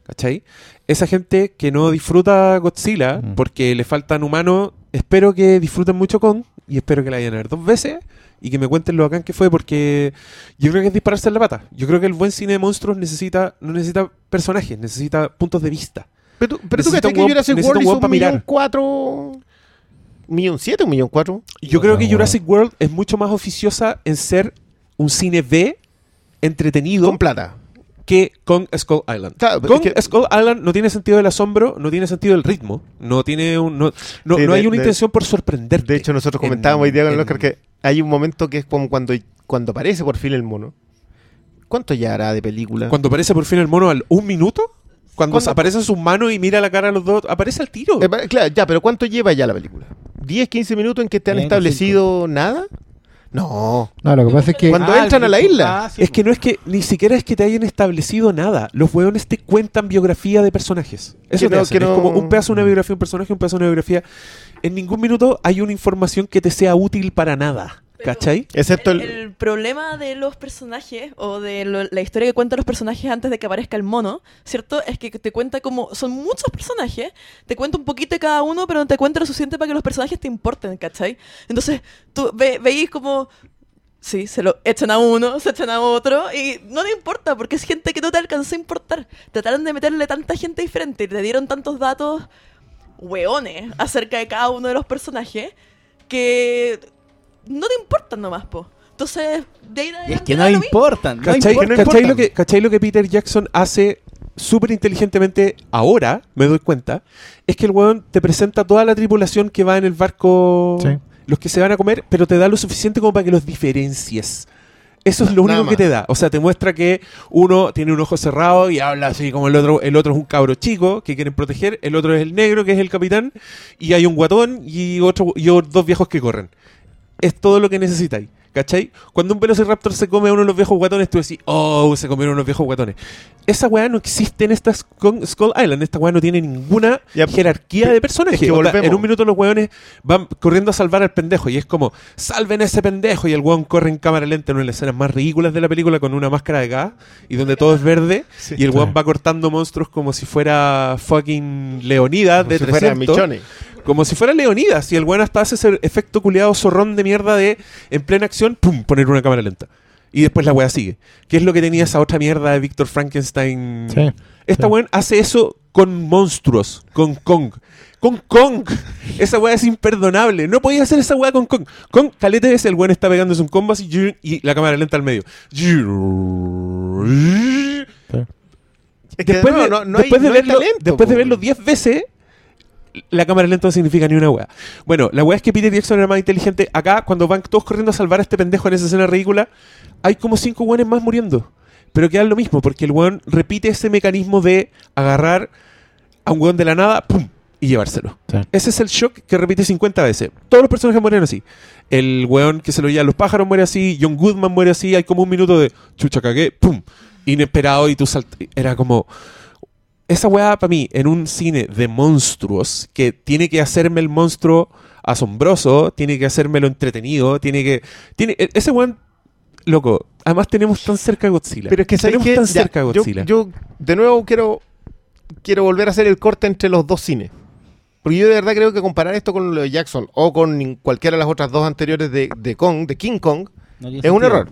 ¿Cachai? Esa gente que no disfruta Godzilla
Mm.
porque le faltan humanos, espero que disfruten mucho con y espero que la vayan a ver dos veces y que me cuenten lo bacán que fue porque yo creo que es dispararse en la pata. Yo creo que el buen cine de monstruos necesita no necesita personajes, necesita puntos de vista.
Pero tú, pero tú
un
que Jurassic World
un
hizo un
mirar.
millón cuatro... ¿Un millón siete un millón cuatro?
Yo creo que. Jurassic World es mucho más oficiosa en ser un cine B entretenido
Con plata.
Que con Skull Island.
Claro,
con
es que-
Skull Island no tiene sentido del asombro, no tiene sentido del ritmo, no tiene un, no, no,
Sí,
no
de-
hay una
de-
intención por sorprenderte.
De hecho, nosotros
En-
comentábamos hoy día con el
en-
Oscar que hay un momento que es como cuando, cuando aparece por fin el mono. ¿Cuánto ya hará de película?
Cuando aparece por fin el mono al un minuto, cuando
¿Cuándo?
aparecen sus manos y mira la cara a los dos, aparece al tiro.
Eh, claro, ya, pero ¿cuánto lleva ya la película? ¿10, 15 minutos en que te han establecido nada? No.
No, lo que pasa es que
Cuando entran a la isla.
Ah, sí,
es que no es que ni siquiera es que te hayan establecido nada. Los hueones te cuentan biografía de personajes. Eso
Que
te
no- que
Es
no-
como un pedazo de una biografía de un personaje, un pedazo de una biografía. En ningún minuto hay una información que te sea útil para nada.
Pero-
¿Cachai?
Excepto
el,
el...
el problema de los personajes o de lo- la historia que cuentan los personajes antes de que aparezca el mono, ¿cierto? Es que te cuenta como son muchos personajes, te cuenta un poquito de cada uno, pero no te cuenta lo suficiente para que los personajes te importen, ¿cachai? Entonces, tú ve- veis como Sí, se lo echan a uno, se echan a otro y no te importa porque es gente que no te alcanzó a importar. Trataron de meterle tanta gente diferente y te dieron tantos datos hueones acerca de cada uno de los personajes que no te importan nomás, po. Entonces, de ahí
Es que no importan. No
¿Cachai,
importan.
no
cachai lo que, cachai lo que Peter Jackson hace súper inteligentemente ahora, me doy cuenta? Es que el weón te presenta toda la tripulación que va en el barco,
Sí.
los que se van a comer, pero te da lo suficiente como para que los diferencies. Eso es lo único que te da. O sea, te muestra que uno tiene un ojo cerrado y habla así como el otro. El otro es un cabro chico que quieren proteger. El otro es el negro, que es el capitán. Y hay un guatón y otro y dos viejos que corren. Es todo lo que necesitáis. ¿Cachai? Cuando un Velociraptor se come a uno de los viejos guatones, tú decís, oh, se comieron unos viejos guatones. Esa weá no existe en esta Skull Island. Esta weá no tiene ninguna
Ya,
jerarquía de personajes.
es que
en un minuto los weones van corriendo a salvar al pendejo. Y es como, salven a ese pendejo. Y el weón corre en cámara lenta en una de las escenas más ridículas de la película con una máscara de gas. Y donde todo es verde. y el weón va cortando monstruos como si fuera fucking Leonidas
Como
de
si fuera
300
Michone.
Como si fuera Leonidas. Y el weón hasta hace ese efecto culeado zorrón de mierda de en plena acción, pum, poner una cámara lenta. Y después la weá sigue. Que es lo que tenía esa otra mierda de Víctor Frankenstein.
Sí.
Esta
sí.
weón hace eso con monstruos, con Kong. Con Kong. Esa weá es imperdonable. No podía hacer esa weá con Kong. Kong, calete veces el weón está pegándose un combo así y la cámara lenta al medio.
Es que
Después,
no,
de,
no, no hay-
después de
no hay
verlo,
talento,
después de verlo 10 veces, la cámara lenta no significa ni una weá. Bueno, la weá es que Peter Jackson era más inteligente. Acá, cuando van todos corriendo a salvar a este pendejo en esa escena ridícula, hay como cinco weones más muriendo. Pero queda lo mismo, porque el weón repite ese mecanismo de agarrar a un weón de la nada, ¡pum! y llevárselo.
Sí.
Ese es el shock que repite 50 veces. Todos los personajes mueren así. El weón que se lo lleva a los pájaros muere así, John Goodman muere así, hay como un minuto de chucha cagué, ¡pum! Inesperado y tú saltas. Era como. Esa weá para mí, en un cine de monstruos, que tiene que hacerme el monstruo asombroso, tiene que hacérmelo entretenido, tiene que. Tiene, e- ese weón, loco, además tenemos tan cerca a Godzilla.
Pero es que ¿sabes
tenemos tan
Ya,
cerca a Godzilla.
yo, de nuevo quiero quiero volver a hacer el corte entre los dos cines. Porque yo de verdad creo que comparar esto con lo de Jackson o con cualquiera de las otras dos anteriores de, de Kong, de King Kong,
No
es un error.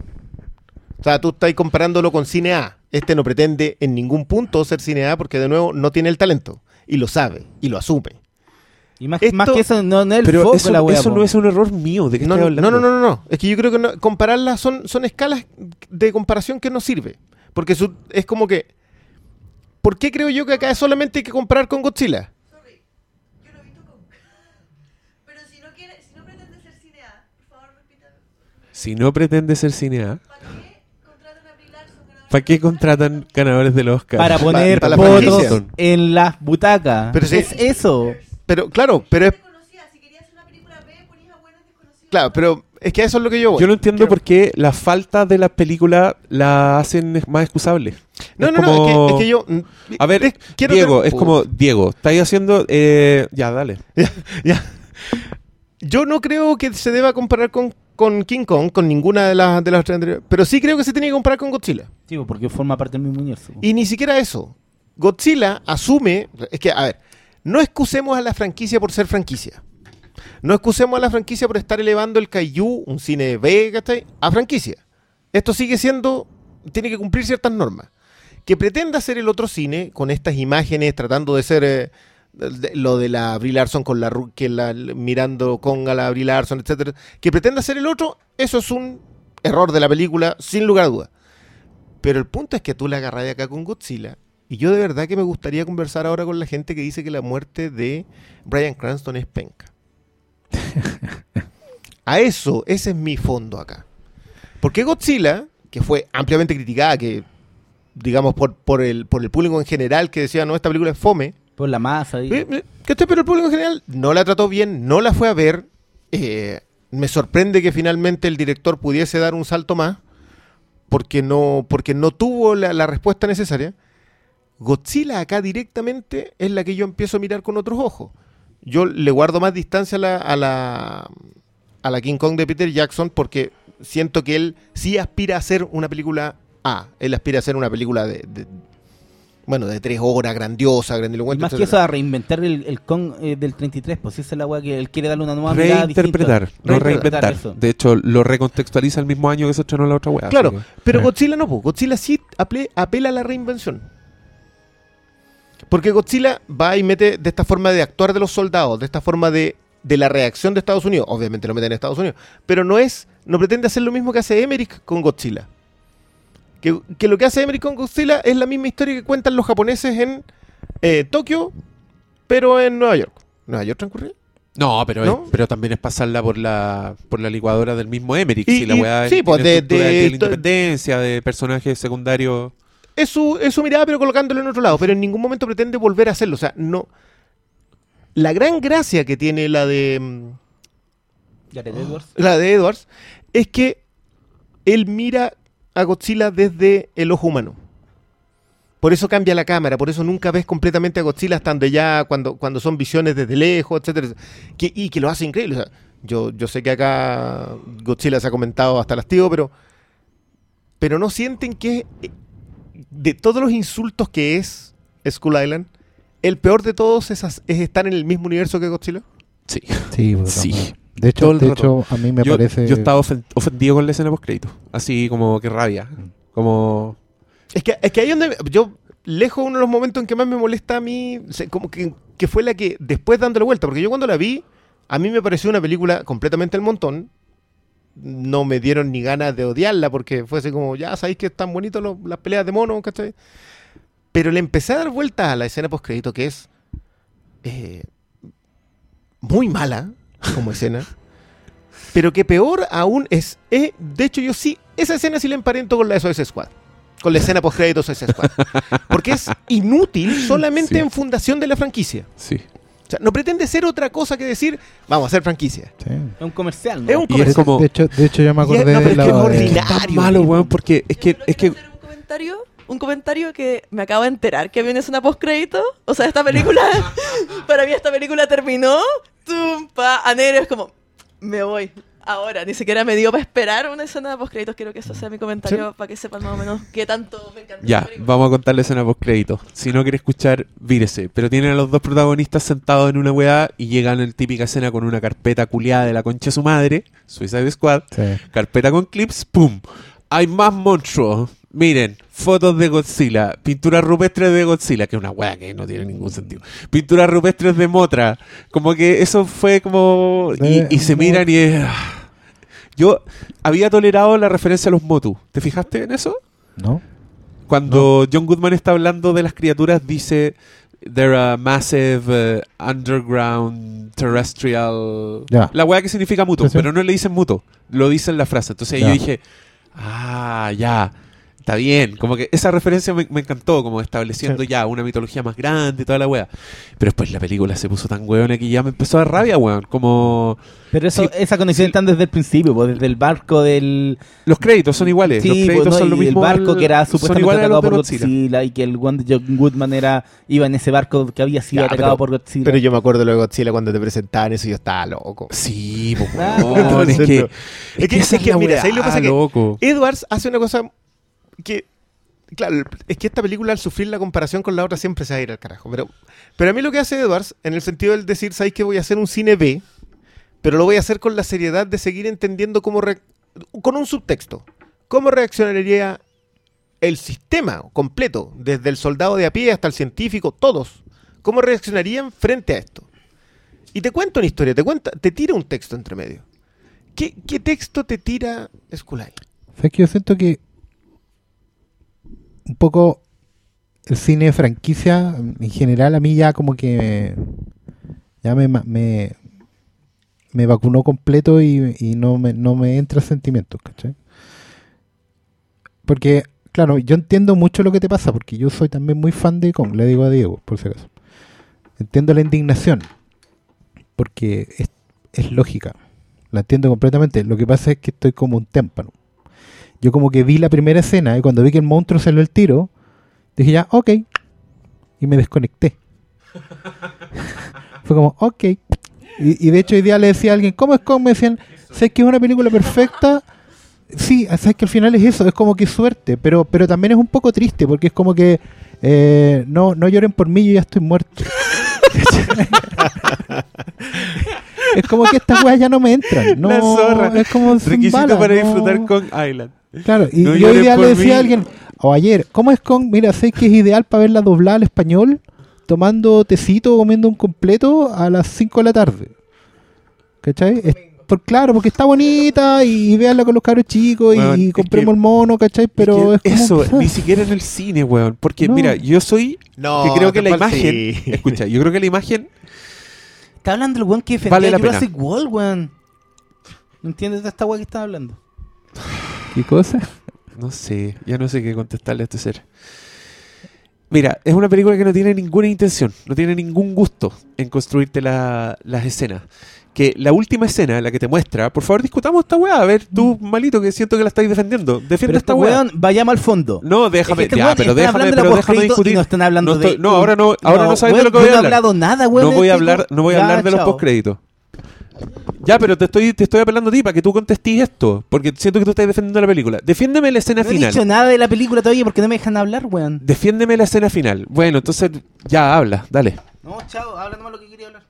O sea, tú estás comparándolo con cine A. Este no pretende en ningún punto ser cine A porque de nuevo no tiene el talento. Y lo sabe. Y lo asume.
Y más,
Esto-
más que eso, no, no es el
Pero
foco
eso,
de la wea,
eso
po.
no es un error mío. ¿De qué
No, no,
hablando?
no, no, no, no. Es que yo creo que no- compararlas son, son escalas de comparación que no sirve. Porque su- es como que. ¿Por qué creo yo que acá solamente hay que comparar con Godzilla?
Sorry, yo no he visto Kong. Pero si no quiere, si no pretende ser cine A, ¿para qué contratan
ganadores del Oscar?
Para poner
para la
fotos
franquicia.
en las butacas.
Pero si-
es eso.
Pero, claro, pero es. Claro, pero es que a eso es lo que yo voy.
Yo no entiendo por qué la falta de la película la hacen más excusable.
No,
Es
no, no, es que, es que yo. mm,
A ver,
quiero
Diego,
tener-
es como, Diego, estáis haciendo... eh, ya, dale.
Ya. Yo no creo que se deba comparar con, con King Kong, con ninguna de las de las tres anteriores. Pero sí creo que se tiene que comparar con Godzilla.
Sí, po, porque forma parte del mismo universo.
Y ni siquiera eso. Godzilla asume. Es que, a ver, no excusemos a la franquicia por ser franquicia. No excusemos a la franquicia por estar elevando el Kaiju, un cine B, ¿cachai? A franquicia. Esto sigue siendo. Tiene que cumplir ciertas normas. Que pretenda hacer el otro cine con estas imágenes, tratando de ser. eh, lo de la Brie Larson con la, que la mirando con a la Brie Larson, etcétera, que pretenda hacer el otro, eso es un error de la película, sin lugar a dudas. Pero el punto es que tú la agarras de acá con Godzilla. Y yo de verdad que me gustaría conversar ahora con la gente que dice que la muerte de Brian Cranston es penca. A eso, ese es mi fondo acá. Porque Godzilla, que fue ampliamente criticada, que digamos por, por, el, por el público en general que decía, no, esta película es fome,
Por la masa.
¿cachai? Pero el público en general no la trató bien, no la fue a ver. Eh, me sorprende que finalmente el director pudiese dar un salto más, porque no, porque no tuvo la, respuesta necesaria. Godzilla acá directamente es la que yo empiezo a mirar con otros ojos. Yo le guardo más distancia a la, a la, King Kong de Peter Jackson porque siento que él sí aspira a hacer una película A. Él aspira a hacer una película de- bueno, de tres horas, grandiosa,
Y
grandilocuente.
más que eso, a reinventar el, el Kong eh, del 33, pues esa es la weá que él quiere darle una nueva mirada
Reinterpretar, no reinventar.
eso.
De hecho, lo recontextualiza el mismo año que se estrenó la otra weá.
Claro,
que-
pero. Godzilla no, po. Godzilla sí aple- apela a la reinvención. Porque Godzilla va y mete de esta forma de actuar de los soldados, de esta forma de, de la reacción de Estados Unidos. Obviamente lo mete en Estados Unidos. Pero no es, no pretende hacer lo mismo que hace Emmerich con Godzilla. Que, que lo que hace Emmerich con Godzilla es la misma historia que cuentan los japoneses en eh, Tokio, pero en Nueva York. ¿Nueva York transcurrió?
No, pero, pero también es pasarla por la por la licuadora del mismo Emmerich.
Y-
si la weá
sí, pues, de- de-
de, la
to-
independencia, de personajes secundarios.
es su, es su mirada, pero colocándolo en otro lado. Pero en ningún momento pretende volver a hacerlo. O sea, no. La gran gracia que tiene la de. mm,
Jared Edwards.
La de Edwards es que él mira a Godzilla desde el ojo humano. Por eso cambia la cámara, por eso nunca ves completamente a Godzilla estando ya cuando, cuando son visiones desde lejos, etcétera. Que, y que lo hace increíble. O sea, yo, yo sé que acá Godzilla se ha comentado hasta el hastío, pero, pero no sienten que eh, de todos los insultos que es Skull Island, el peor de todos es, es estar en el mismo universo que Godzilla.
Sí.
Sí,
Sí.
De hecho, de a mí me
yo,
parece.
yo estaba ofen- ofendido con la escena post-crédito. Así como que rabia. Como.
Es que, es que ahí donde yo, lejos uno de los momentos en que más me molesta a mí, como que, que fue la que después dándole vuelta, porque yo cuando la vi, a mí me pareció una película completamente el montón. No me dieron ni ganas de odiarla, porque fue así como, ya sabéis que están bonitas los- las peleas de mono, ¿cachai? Pero le empecé a dar vuelta a la escena post-crédito, que es eh, muy mala como escena. Pero que peor aún es, eh, de hecho yo sí, esa escena sí la emparento con la de Suicide Squad. Con la escena post-crédito de Suicide Squad. Porque es inútil solamente
Sí.
en fundación de la franquicia.
Sí.
O sea, no pretende ser otra cosa que decir, vamos a hacer franquicia.
Sí.
Es un comercial, ¿no?
Es un comercial.
es como-
De hecho, de hecho, yo me
Y es-
acordé
no, pero
de
es
la.
que es ordinario.
Tan malo, weón, porque es que. Es que
quiero hacer un comentario, un comentario que me acabo de enterar que viene es una postcrédito. O sea, esta película, para mí esta película terminó, tumpa, a negro es como, me voy. Ahora, ni siquiera me dio para esperar una escena de postcréditos. Quiero que eso sea mi comentario para que sepan más o menos qué tanto me encanta.
Ya, vamos a contar la escena post crédito. Si no quiere escuchar, vírese. Pero tienen a los dos protagonistas sentados en una weá y llegan en típica escena con una carpeta culiada de la concha de su madre, Suicide Squad,
Sí.
carpeta con clips, ¡pum! Hay más monstruos. Miren, fotos de Godzilla, pinturas rupestres de Godzilla, que es una weá que no tiene ningún sentido. Pinturas rupestres de Motra. Como que eso fue como. Y, y se miran y es. ah. Yo había tolerado la referencia a los Motu. ¿Te fijaste en eso?
¿No?
Cuando John Goodman está hablando de las criaturas, dice They're a massive uh, underground terrestrial. La weá que significa
Sí, sí.
pero no le dicen muto, lo dice en la frase. Entonces yo dije, ah, ya, está bien. Como que esa referencia me, me encantó, como estableciendo
Sí.
ya una mitología más grande y toda la weá. Pero después la película se puso tan weona que ya me empezó a dar rabia, weón. Como
Pero eso,
Sí,
esa conexión
sí.
están desde el principio, pues, desde el barco del...
los créditos son iguales.
Sí,
los créditos
pues, no,
son lo
y
mismo.
el barco
al-
que era supuestamente atacado por
Godzilla.
Godzilla. y que el one de John Goodman era iba en ese barco que había sido
Ya,
atacado
pero-
por Godzilla.
Pero yo me acuerdo de lo de Godzilla cuando te presentaban eso y yo estaba loco.
Sí, pues,
Ah,
weón, es que,
Es que-
esa
es que,
la
mira,
weá,
¿sabes lo que pasa? Que-
loco.
Edwards hace una cosa que. Claro, es que esta película al sufrir la comparación con la otra siempre se va a ir al carajo. Pero, pero a mí lo que hace Edwards, en el sentido del decir, ¿sabéis que voy a hacer un cine B? Pero lo voy a hacer con la seriedad de seguir entendiendo cómo. con un subtexto. ¿Cómo reaccionaría el sistema completo, desde el soldado de a pie hasta el científico, todos? ¿Cómo reaccionarían frente a esto? Y te cuento una historia, te, cuenta, te tira un texto entre medio. ¿Qué, qué texto te tira Skulai?
¿Sabes que yo siento que un poco el cine franquicia en general a mí ya como que ya me, me, me vacunó completo y, y no, me, no me entra sentimientos, ¿cachai? Porque, claro, yo entiendo mucho lo que te pasa, porque yo soy también muy fan de Kong, le digo a Diego, por si acaso. Entiendo la indignación, porque es, es lógica, la entiendo completamente. Lo que pasa es que estoy como un témpano. Yo como que vi la primera escena y cuando vi que el monstruo salió el tiro, dije ya, ok. Y me desconecté. Fue como, ok. Y, y de hecho hoy día le decía a alguien, ¿cómo es Kong? Me decían, ¿sabes que es una película perfecta? Sí, sabes que al final es eso, es como que suerte, pero, pero también es un poco triste porque es como que eh, no, no lloren por mí, yo ya estoy muerto. es como que estas weas ya no me entran. No. Es como
Requisito para
no.
disfrutar con Island.
Claro, y
No
yo hoy día le decía
mí.
a alguien, o ayer, ¿cómo es con, mira, sé que es ideal para verla doblada al español, tomando tecito, comiendo un completo a las 5 de la tarde? ¿Cachai? Es- por, claro, porque está bonita y, y véanla con los cabros chicos y,
Weón,
y
es
compremos
que-
el mono, ¿cachai? Pero
Es
como,
eso, ni siquiera en el cine, weón. Porque
No.
mira, yo soy.
No,
que creo que la imagen.
sí.
Escucha, yo creo que la imagen.
Está hablando el weón que defendía
Vale la pena.
Jurassic World, weón. ¿No entiendes de esta weá que está hablando?
¿Qué cosa?
No sé, ya no sé qué contestarle a este ser. Mira, es una película que no tiene ninguna intención, no tiene ningún gusto en construirte la- las escenas. Que la última escena, la que te muestra, por favor discutamos esta weá, a ver, tú, malito, que siento que la estáis defendiendo. Defiende
Pero
esta
este
weá.
weón, vayamos al fondo.
No, déjame,
Es que este
ya, pero déjame,
hablando de
pero
la
déjame discutir.
y no están hablando
No estoy-
de-
no, ahora no, ahora no, sabes de lo que voy a
no he
hablar.
hablado nada, weón.
no
de
voy a hablar, no voy a
Ya,
hablar de los
chao.
postcréditos. Ya, pero te estoy, te estoy apelando a ti para que tú contestes esto, porque siento que tú estás defendiendo la película. Defiéndeme la escena
No he
final.
dicho nada de la película todavía porque no me dejan hablar, weón.
Defiéndeme la escena final. Bueno, entonces ya habla, dale.
No, chao, habla nomás lo que quería hablar.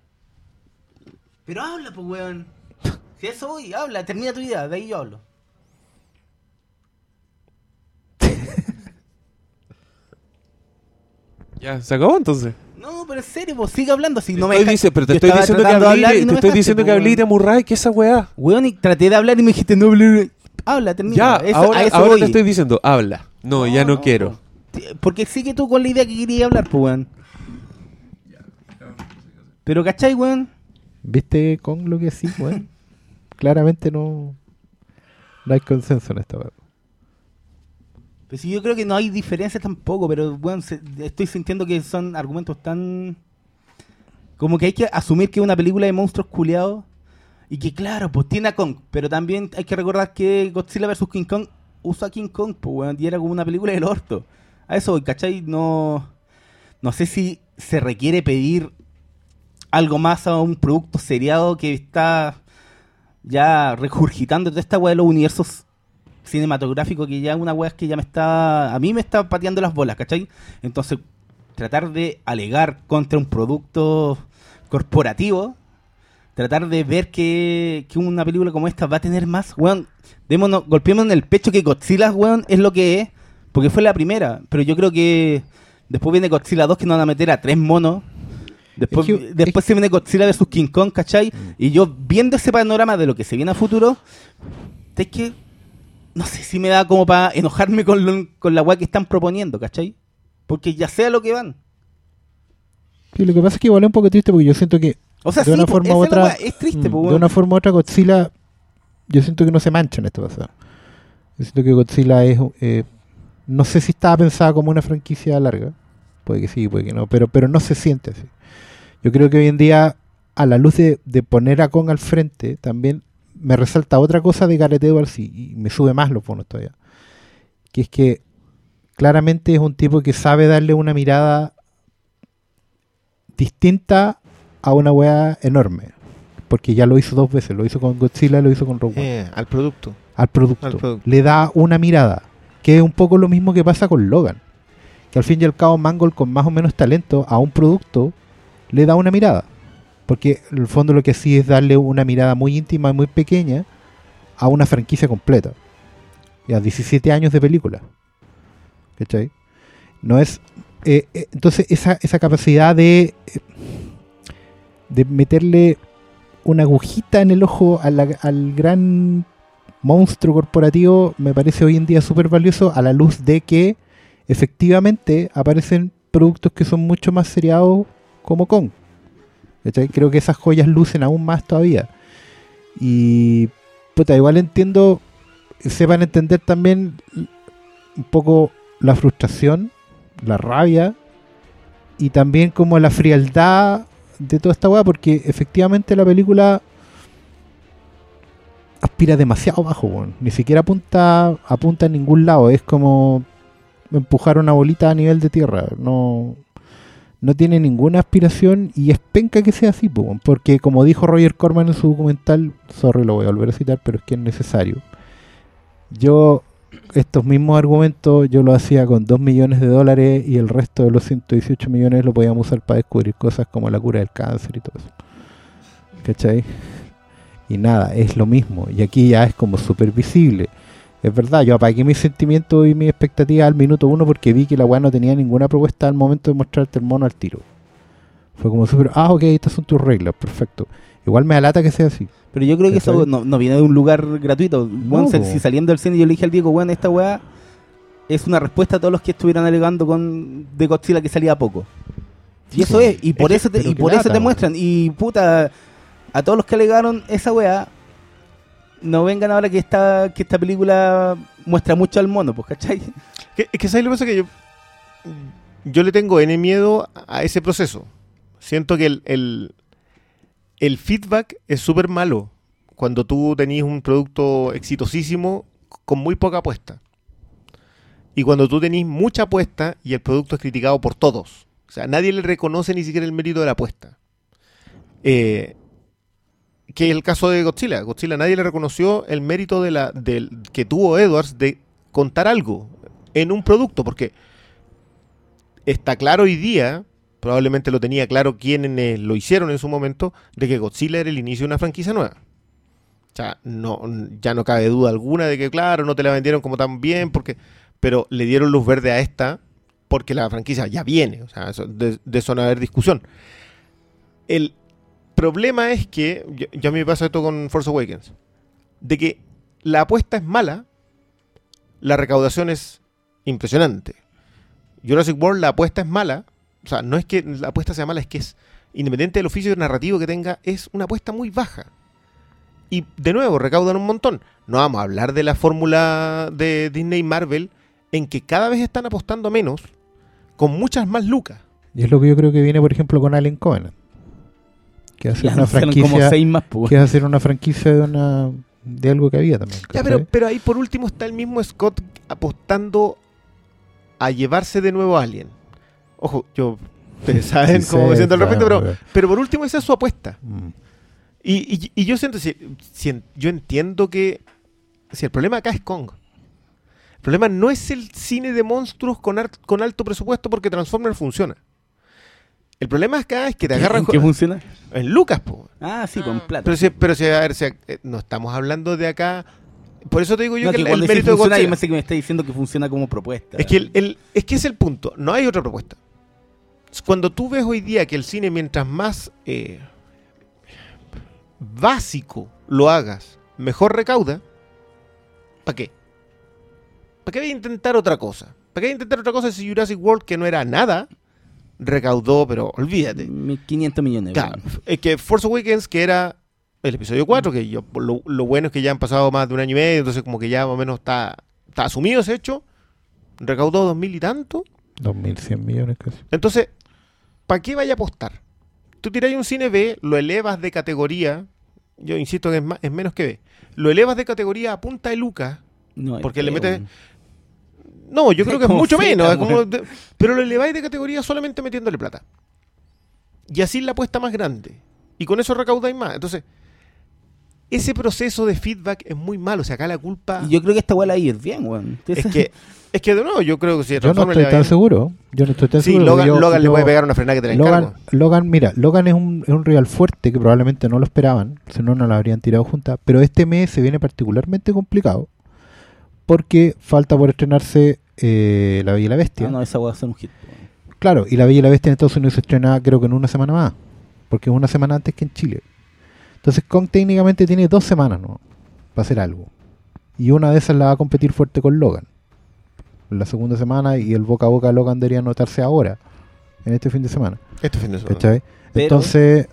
Pero habla, pues, weón. Si eso voy, habla, termina tu idea, de ahí yo hablo.
Ya, se acabó entonces.
No, pero en serio, pues sigue hablando. Si no me
estoy
deja-
dice- pero te estoy diciendo que habilite,
y no
te
me
estoy diciendo que Murray, que esa weá.
Weón, y traté de hablar y me dijiste, no, bla. habla, termina.
Ya,
Eso-
ahora,
a eso
ahora
voy.
te estoy diciendo, habla. No, ya no, quiero.
Porque sigue tú con la idea que quería hablar, pues, weón. Pero, ¿cachai, weón?
¿Viste con lo que sí, weón? Claramente no, no hay consenso en esta weá.
Sí, yo creo que no hay diferencias tampoco, pero, weón, se- estoy sintiendo que son argumentos tan... Como que hay que asumir que es una película de monstruos culeados y que, claro, pues tiene a Kong, pero también hay que recordar que Godzilla vs. King Kong usa a King Kong, pues, weón, y era como una película del orto. A eso, ¿cachai? No, no sé si se requiere pedir algo más a un producto seriado que está ya regurgitando toda esta weá de los universos cinematográficos que ya una weá es que ya me está. A mí me está pateando las bolas, ¿cachai? Entonces, tratar de alegar contra un producto corporativo, tratar de ver que, que una película como esta va a tener más, weón, démonos, golpeémonos en el pecho que Godzilla, weón, es lo que es, porque fue la primera, pero yo creo que después viene Godzilla 2 que nos van a meter a tres monos. Después,
Es que-
después se viene Godzilla vs King Kong, ¿cachai? Y yo viendo ese panorama de lo que se viene a futuro, es que no sé si me da como para enojarme con, lo- con la weá que están proponiendo, ¿cachai? Porque ya sea lo que van.
Sí, lo que pasa es que igual es un poco triste porque yo siento que
O sea,
de
sí,
una forma u otra,
es triste,
mm,
po,
de una forma u otra Godzilla, yo siento que no se mancha en esto pasado. Yo siento que Godzilla es, eh, no sé si estaba pensada como una franquicia larga, puede que sí, puede que no, pero, pero no se siente así. Yo creo que hoy en día, a la luz de, de poner a Kong al frente, también me resalta otra cosa de Gareth Edwards y, y me sube más los bonos todavía, que es que claramente es un tipo que sabe darle una mirada distinta a una weá enorme. Porque ya lo hizo dos veces, lo hizo con Godzilla y lo hizo con Rogue.
Eh, al producto.
al, producto.
al producto.
Le da una mirada, que es un poco lo mismo que pasa con Logan. Que al fin y al cabo Mangold con más o menos talento a un producto le da una mirada. Porque en el fondo lo que sí es darle una mirada muy íntima y muy pequeña a una franquicia completa. Y a 17 años de película. ¿Cachai? No es. eh, eh, entonces, esa, esa capacidad de. de meterle una agujita en el ojo a al gran monstruo corporativo me parece hoy en día súper valioso a la luz de que efectivamente aparecen productos que son mucho más seriados como Kong. Creo que esas joyas lucen aún más todavía. Y puta, igual entiendo, sepan entender también un poco la frustración, la rabia y también como la frialdad de toda esta weá, porque efectivamente la película aspira demasiado bajo. Ni siquiera apunta, apunta a ningún lado. Es como empujar una bolita a nivel de tierra. No, no tiene ninguna aspiración y es penca que sea así, porque como dijo Roger Corman en su documental, sorry, lo voy a volver a citar, pero es que es necesario. Yo, estos mismos argumentos, yo lo hacía con 2 millones de dólares y el resto de los 118 millones lo podíamos usar para descubrir cosas como la cura del cáncer y todo eso. ¿Cachai? Y nada, es lo mismo. Y aquí ya es como súper visible. Es verdad, yo apagué mis sentimientos y mis expectativas al minuto uno porque vi que la weá no tenía ninguna propuesta al momento de mostrarte el mono al tiro. Fue como súper, ah, ok, estas son tus reglas, perfecto. Igual me alata que sea así.
Pero yo creo que eso no, no viene de un lugar gratuito. Si- saliendo del cine yo le dije al Diego, weón, esta weá es una respuesta a todos los que estuvieran alegando con de Godzilla que salía poco. Y eso es, y por eso te, y por eso te muestran. Y puta, a todos los que alegaron esa weá, no vengan ahora que esta, que esta película muestra mucho al mono, pues, ¿cachai?
Es que ¿sabes lo que pasa? Que yo, yo le tengo N miedo a ese proceso. Siento que el, el, el feedback es súper malo cuando tú tenés un producto exitosísimo con muy poca apuesta. Y cuando tú tenés mucha apuesta y el producto es criticado por todos. O sea, nadie le reconoce ni siquiera el mérito de la apuesta. Eh, que el caso de Godzilla. Godzilla nadie le reconoció el mérito de la, del, que tuvo Edwards de contar algo en un producto, porque está claro hoy día, probablemente lo tenía claro quienes lo hicieron en su momento, de que Godzilla era el inicio de una franquicia nueva. O sea, no, ya no cabe duda alguna de que, claro, no te la vendieron como tan bien, porque, pero le dieron luz verde a esta porque la franquicia ya viene. O sea, de, de eso no haber discusión. El problema es que, ya, ya me pasa esto con Force Awakens, de que la apuesta es mala, la recaudación es impresionante. Jurassic World, la apuesta es mala. O sea, no es que la apuesta sea mala, es que es, independiente del oficio narrativo que tenga, es una apuesta muy baja. Y de nuevo, recaudan un montón. No vamos a hablar de la fórmula de Disney y Marvel, en que cada vez están apostando menos, con muchas más lucas.
Y es lo que yo creo que viene, por ejemplo, con Alien Covenant. Que hace
Ya
una franquicia.
como seis más, pues.
que hacer una franquicia de una de algo que había también.
Pero, pero ahí por último está el mismo Scott apostando a llevarse de nuevo a Alien. Ojo, yo, ustedes saben
Sí,
cómo me siento al respecto,
claro,
pero, por último esa es su apuesta.
Mm.
Y, y- y yo siento, si, yo entiendo que si el problema acá es Kong. El problema no es el cine de monstruos con, ar- con alto presupuesto porque Transformers funciona. El problema acá es que te agarran
¿En qué funciona?
en Lucas, po.
Ah, sí, con
Ah.
plata.
Pero si, pero si, a ver, si, eh, no estamos hablando de acá. Por eso te digo yo
no,
que,
que
el, el mérito de
funciona, yo
Godzilla-
me que me está diciendo que funciona como propuesta.
Es que, el, el- es que es el punto. No hay otra propuesta. Cuando tú ves hoy día que el cine, mientras más eh, básico lo hagas, mejor recauda, ¿para qué? ¿Para qué voy a intentar otra cosa? ¿Para qué voy a intentar otra cosa si Jurassic World, que no era nada, recaudó, pero olvídate?
1500 millones.
Claro, es que Force Awakens, que era el episodio 4, que yo, lo, lo bueno es que ya han pasado más de un año y medio, entonces como que ya más o menos está, está asumido ese hecho, recaudó dos mil y tanto,
2.100 millones casi.
entonces, ¿para qué vaya a apostar? Tú tiras un cine B, lo elevas de categoría, yo insisto que es, más, es menos que B, lo elevas de categoría a punta de lucas,
No,
Porque le
que,
mete-
weón.
No, yo creo que es mucho
feta,
menos, es como pero lo eleváis de categoría solamente metiéndole plata. Y así la apuesta más grande. Y con eso recaudáis más. Entonces, ese proceso de feedback es muy malo. O sea, acá la culpa
Y yo creo que esta weá ahí es bien, weón.
es que, es que de nuevo, yo creo que si a
Yo no estoy
le
tan seguro. Yo no estoy tan
Sí,
seguro.
Logan,
yo-
Logan le
yo-
puede pegar una frenada que te la
Logan,
encargo.
Logan, mira, Logan es un, es un rival fuerte que probablemente no lo esperaban, si no, no la habrían tirado juntas. Pero este mes se viene particularmente complicado porque falta por estrenarse eh, La Bella y la Bestia.
Ah, no, esa va a ser un hit.
Claro, y La Bella y la Bestia en Estados Unidos se estrena creo que en una semana más, porque es una semana antes que en Chile. Entonces Kong técnicamente tiene dos semanas ¿no? para hacer algo. Y una de esas la va a competir fuerte con Logan. En la segunda semana y el boca a boca Logan debería notarse ahora, en este fin de semana.
Este fin de semana.
¿cachai?
Pero-
Entonces,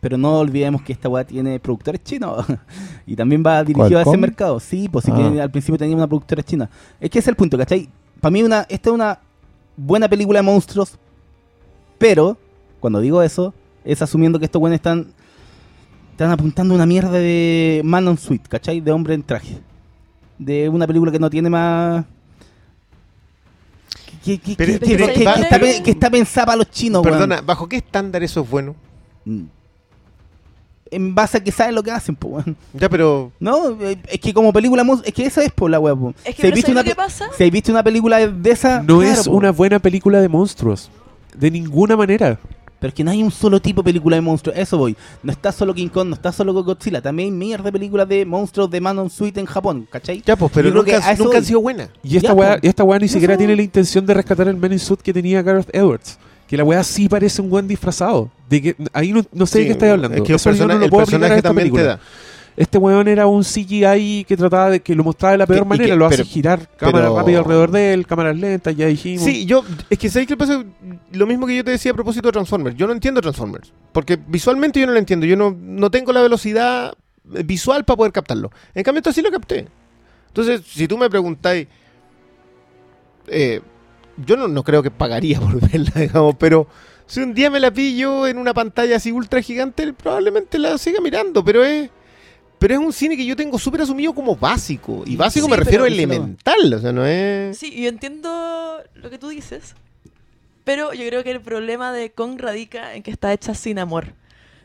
Pero no olvidemos que esta weá tiene productores chinos. y también va dirigido
¿Cuál,
a ese mercado. Sí, pues sí
Ah.
que al principio tenía una productora china. Es que ese es el punto, ¿cachai? Para mí una, esta es una buena película de monstruos. Pero, cuando digo eso, es asumiendo que estos buenos están, están apuntando una mierda de Man on Suite, ¿cachai? De hombre en traje. De una película que no tiene más... Que, que-
Pero-
que-
pero
que- que-
va-
que está, pe- que está pensada para los chinos, weón.
Perdona, ¿bajo qué estándar eso es bueno?
En base a que saben lo que hacen, pues, weón.
Ya, pero
No, eh, es que como película, es que esa es por la web.
Es que
visto
¿sabes
una,
lo que
pe-
pasa?
si has visto una película de esa,
No
claro,
es
po.
una buena película de monstruos. De ninguna manera.
Pero es que no hay un solo tipo de película de monstruos. Eso voy. No está solo King Kong, no está solo Godzilla. También hay mierda de películas de monstruos de Man on Suite en Japón, ¿cachai?
ya, pues, pero nunca, nunca han sido buenas.
Y esta
Ya,
weá, esta weá ni
No
siquiera tiene la intención de rescatar el Men in Suit que tenía Gareth Edwards. Que la weá sí parece un buen disfrazado. De que, ahí no, no sé de qué estáis hablando.
Es que
Eso yo no lo
el
puedo aplicar a
personaje
esta
te
película.
da.
Este weón era un CGI que trataba de que lo mostraba de la peor
Que-
manera,
que-
lo hace
pero-
girar cámara
pero-
rápida alrededor de él, cámaras lentas, ya dijimos.
Sí, yo, es que ¿sabes qué pasa? Lo mismo que yo te decía a propósito de Transformers. Yo no entiendo Transformers. Porque visualmente yo no lo entiendo. Yo no, no tengo la velocidad visual para poder captarlo. En cambio, esto sí lo capté. Entonces, si tú me preguntáis, eh, yo no, no creo que pagaría por verla, digamos, pero si un día me la pillo en una pantalla así ultra gigante, probablemente la siga mirando, pero es... Pero es un cine que yo tengo súper asumido como básico. Y básico
Sí,
me refiero a elemental. O sea, no es...
Sí, yo entiendo lo que tú dices, pero yo creo que el problema de Kong radica en que está hecha sin amor.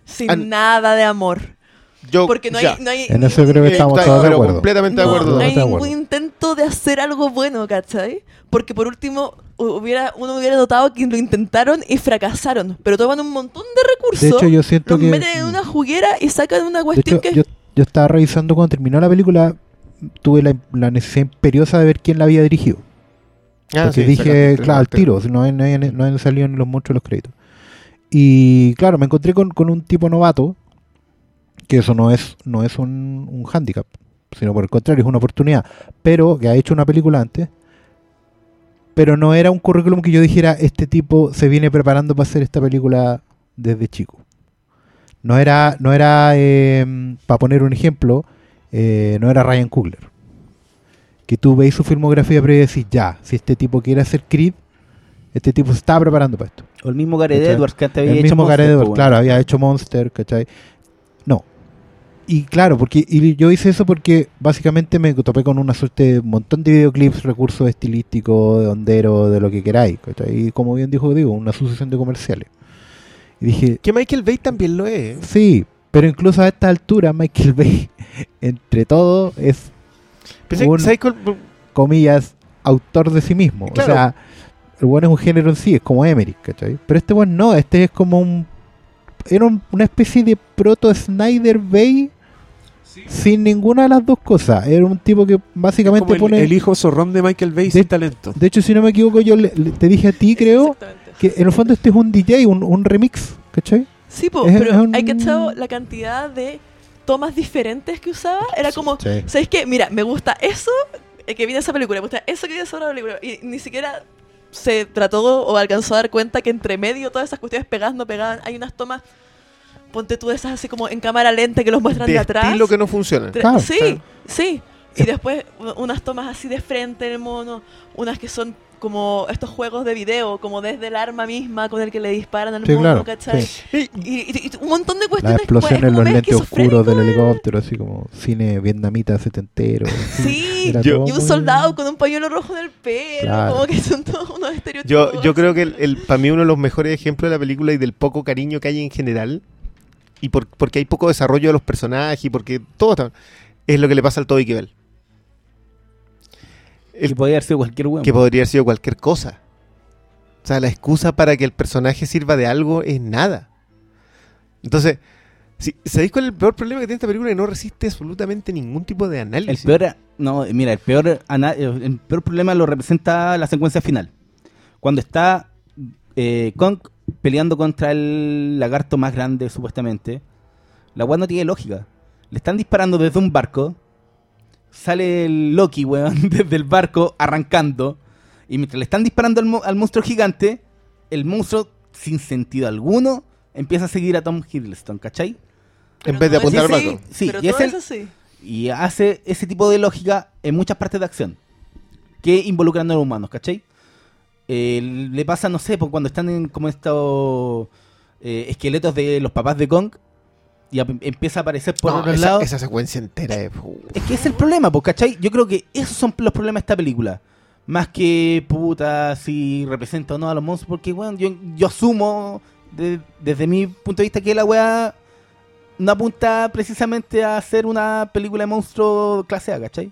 Sin
Ah,
nada de amor.
Yo,
Porque no
ya.
hay, no hay,
en eso creo que
Eh,
estamos todos de acuerdo.
completamente de
no,
acuerdo.
no hay
Totalmente de
ningún
acuerdo.
De hacer algo bueno, ¿cachai? Porque por último, hubiera, uno hubiera notado que lo intentaron y fracasaron, pero toman un montón de recursos,
De hecho, yo siento
los
que.
meten en una juguera y sacan una
de
cuestión
hecho,
que
yo, yo estaba revisando cuando terminó la película. Tuve la, la necesidad imperiosa de ver quién la había dirigido.
Ah,
Porque
sí,
dije, claro, al tiro, no, no, han salido ni los monstruos de los créditos. Y claro, me encontré con, con un tipo novato, que eso no es, no es un, un hándicap, sino por el contrario, es una oportunidad, pero que ha hecho una película antes, pero no era un currículum que yo dijera, este tipo se viene preparando para hacer esta película desde chico. No era, no era eh, para poner un ejemplo, eh, no era Ryan Coogler que tú veis su filmografía previa y decís, ya, si este tipo quiere hacer Creed, este tipo se está preparando para esto.
O el mismo Gareth. Edwards que antes había
El
hecho
mismo
Monster,
Edwards,
po,
claro, había hecho Monster, ¿cachai? Y claro, porque y yo hice eso porque básicamente me topé con una suerte de montón de videoclips, recursos estilísticos, de hondero, de lo que queráis. Y como bien dijo Diego, una sucesión de comerciales. Y dije,
Que Michael Bay también lo es.
sí, pero incluso a esta altura Michael Bay, entre todo, es
Pensé-
Un- comillas, autor de sí mismo.
Claro.
O sea, el bueno es un género en sí, es como Emmerich, ¿cachai? Pero este bueno no, este es como un. Era un- una especie de proto Snyder Bay sin ninguna de las dos cosas. Era un tipo que básicamente
el,
pone.
el hijo zorrón de Michael Bay
De-
sin talento.
De hecho, si no me equivoco, yo le- le- te dije a ti, creo, que en el fondo este es un DJ, un, un remix, ¿cachai?
Sí, po,
Es-
pero
es un-
hay que echar la cantidad de tomas diferentes que usaba. Era como,
Sí.
¿sabes qué? Mira, me gusta eso eh, que viene esa película, me gusta eso que viene esa otra película. Y ni siquiera se trató o alcanzó a dar cuenta que entre medio todas esas cuestiones pegadas no pegaban. Hay unas tomas, ponte tú esas así como en cámara lenta que los muestran de,
De
atrás.
estilo que no funciona.
Tre-
Claro,
sí,
claro.
sí. Y después unas tomas así de frente en el mono, unas que son como estos juegos de video, como desde el arma misma con el que le disparan al
Sí,
mono,
claro.
¿cachai?
sí.
Y-
Y, y- y un montón de
Las
cuestiones.
explosiones,
pues,
los lentes oscuros del
esquizofrénico,
helicóptero, así como cine vietnamita setentero.
Sí,
Yo-
y un soldado con un pañuelo rojo en el pelo,
Claro.
como que son todos unos estereotipos.
Yo, yo creo que el, el- para mí uno de los mejores ejemplos de la película y del poco cariño que hay en general, y por- porque hay poco desarrollo de los personajes y porque todo está, es lo que le pasa al Toby Kebbell.
Que
El-
podía haber sido cualquier weón.
que podría haber sido cualquier cosa. O sea, la excusa para que el personaje sirva de algo es nada. Entonces, si, ¿sabéis cuál es el peor problema que tiene esta película? Que no resiste absolutamente ningún tipo de
El
análisis.
peor, no, mira, el peor, el peor problema lo representa la secuencia final. Cuando está eh, Kong peleando contra el lagarto más grande, supuestamente. La weá no tiene lógica. Le están disparando desde un barco. Sale el Loki, weón, desde el barco arrancando. Y mientras le están disparando al, mo- al monstruo gigante, el monstruo, sin sentido alguno, empieza a seguir a Tom Hiddleston, ¿cachai?
en vez de apuntar al barco.
Sí,
pero
y es
todo
el-
es así.
Y hace ese tipo de lógica en muchas partes de acción. Que involucrando a los humanos, ¿cachai? Eh, le pasa, no sé, pues cuando están en como estos eh, esqueletos de los papás de Kong. Y empieza a aparecer por
No,
otros
esa,
lados.
esa secuencia entera es...
Es que es el problema, pues, ¿cachai? Yo creo que esos son los problemas de esta película. Más que, puta, si representa o no a los monstruos. Porque, bueno, yo, yo asumo, de- desde mi punto de vista, que la weá no apunta precisamente a hacer una película de monstruo clase A, ¿cachai?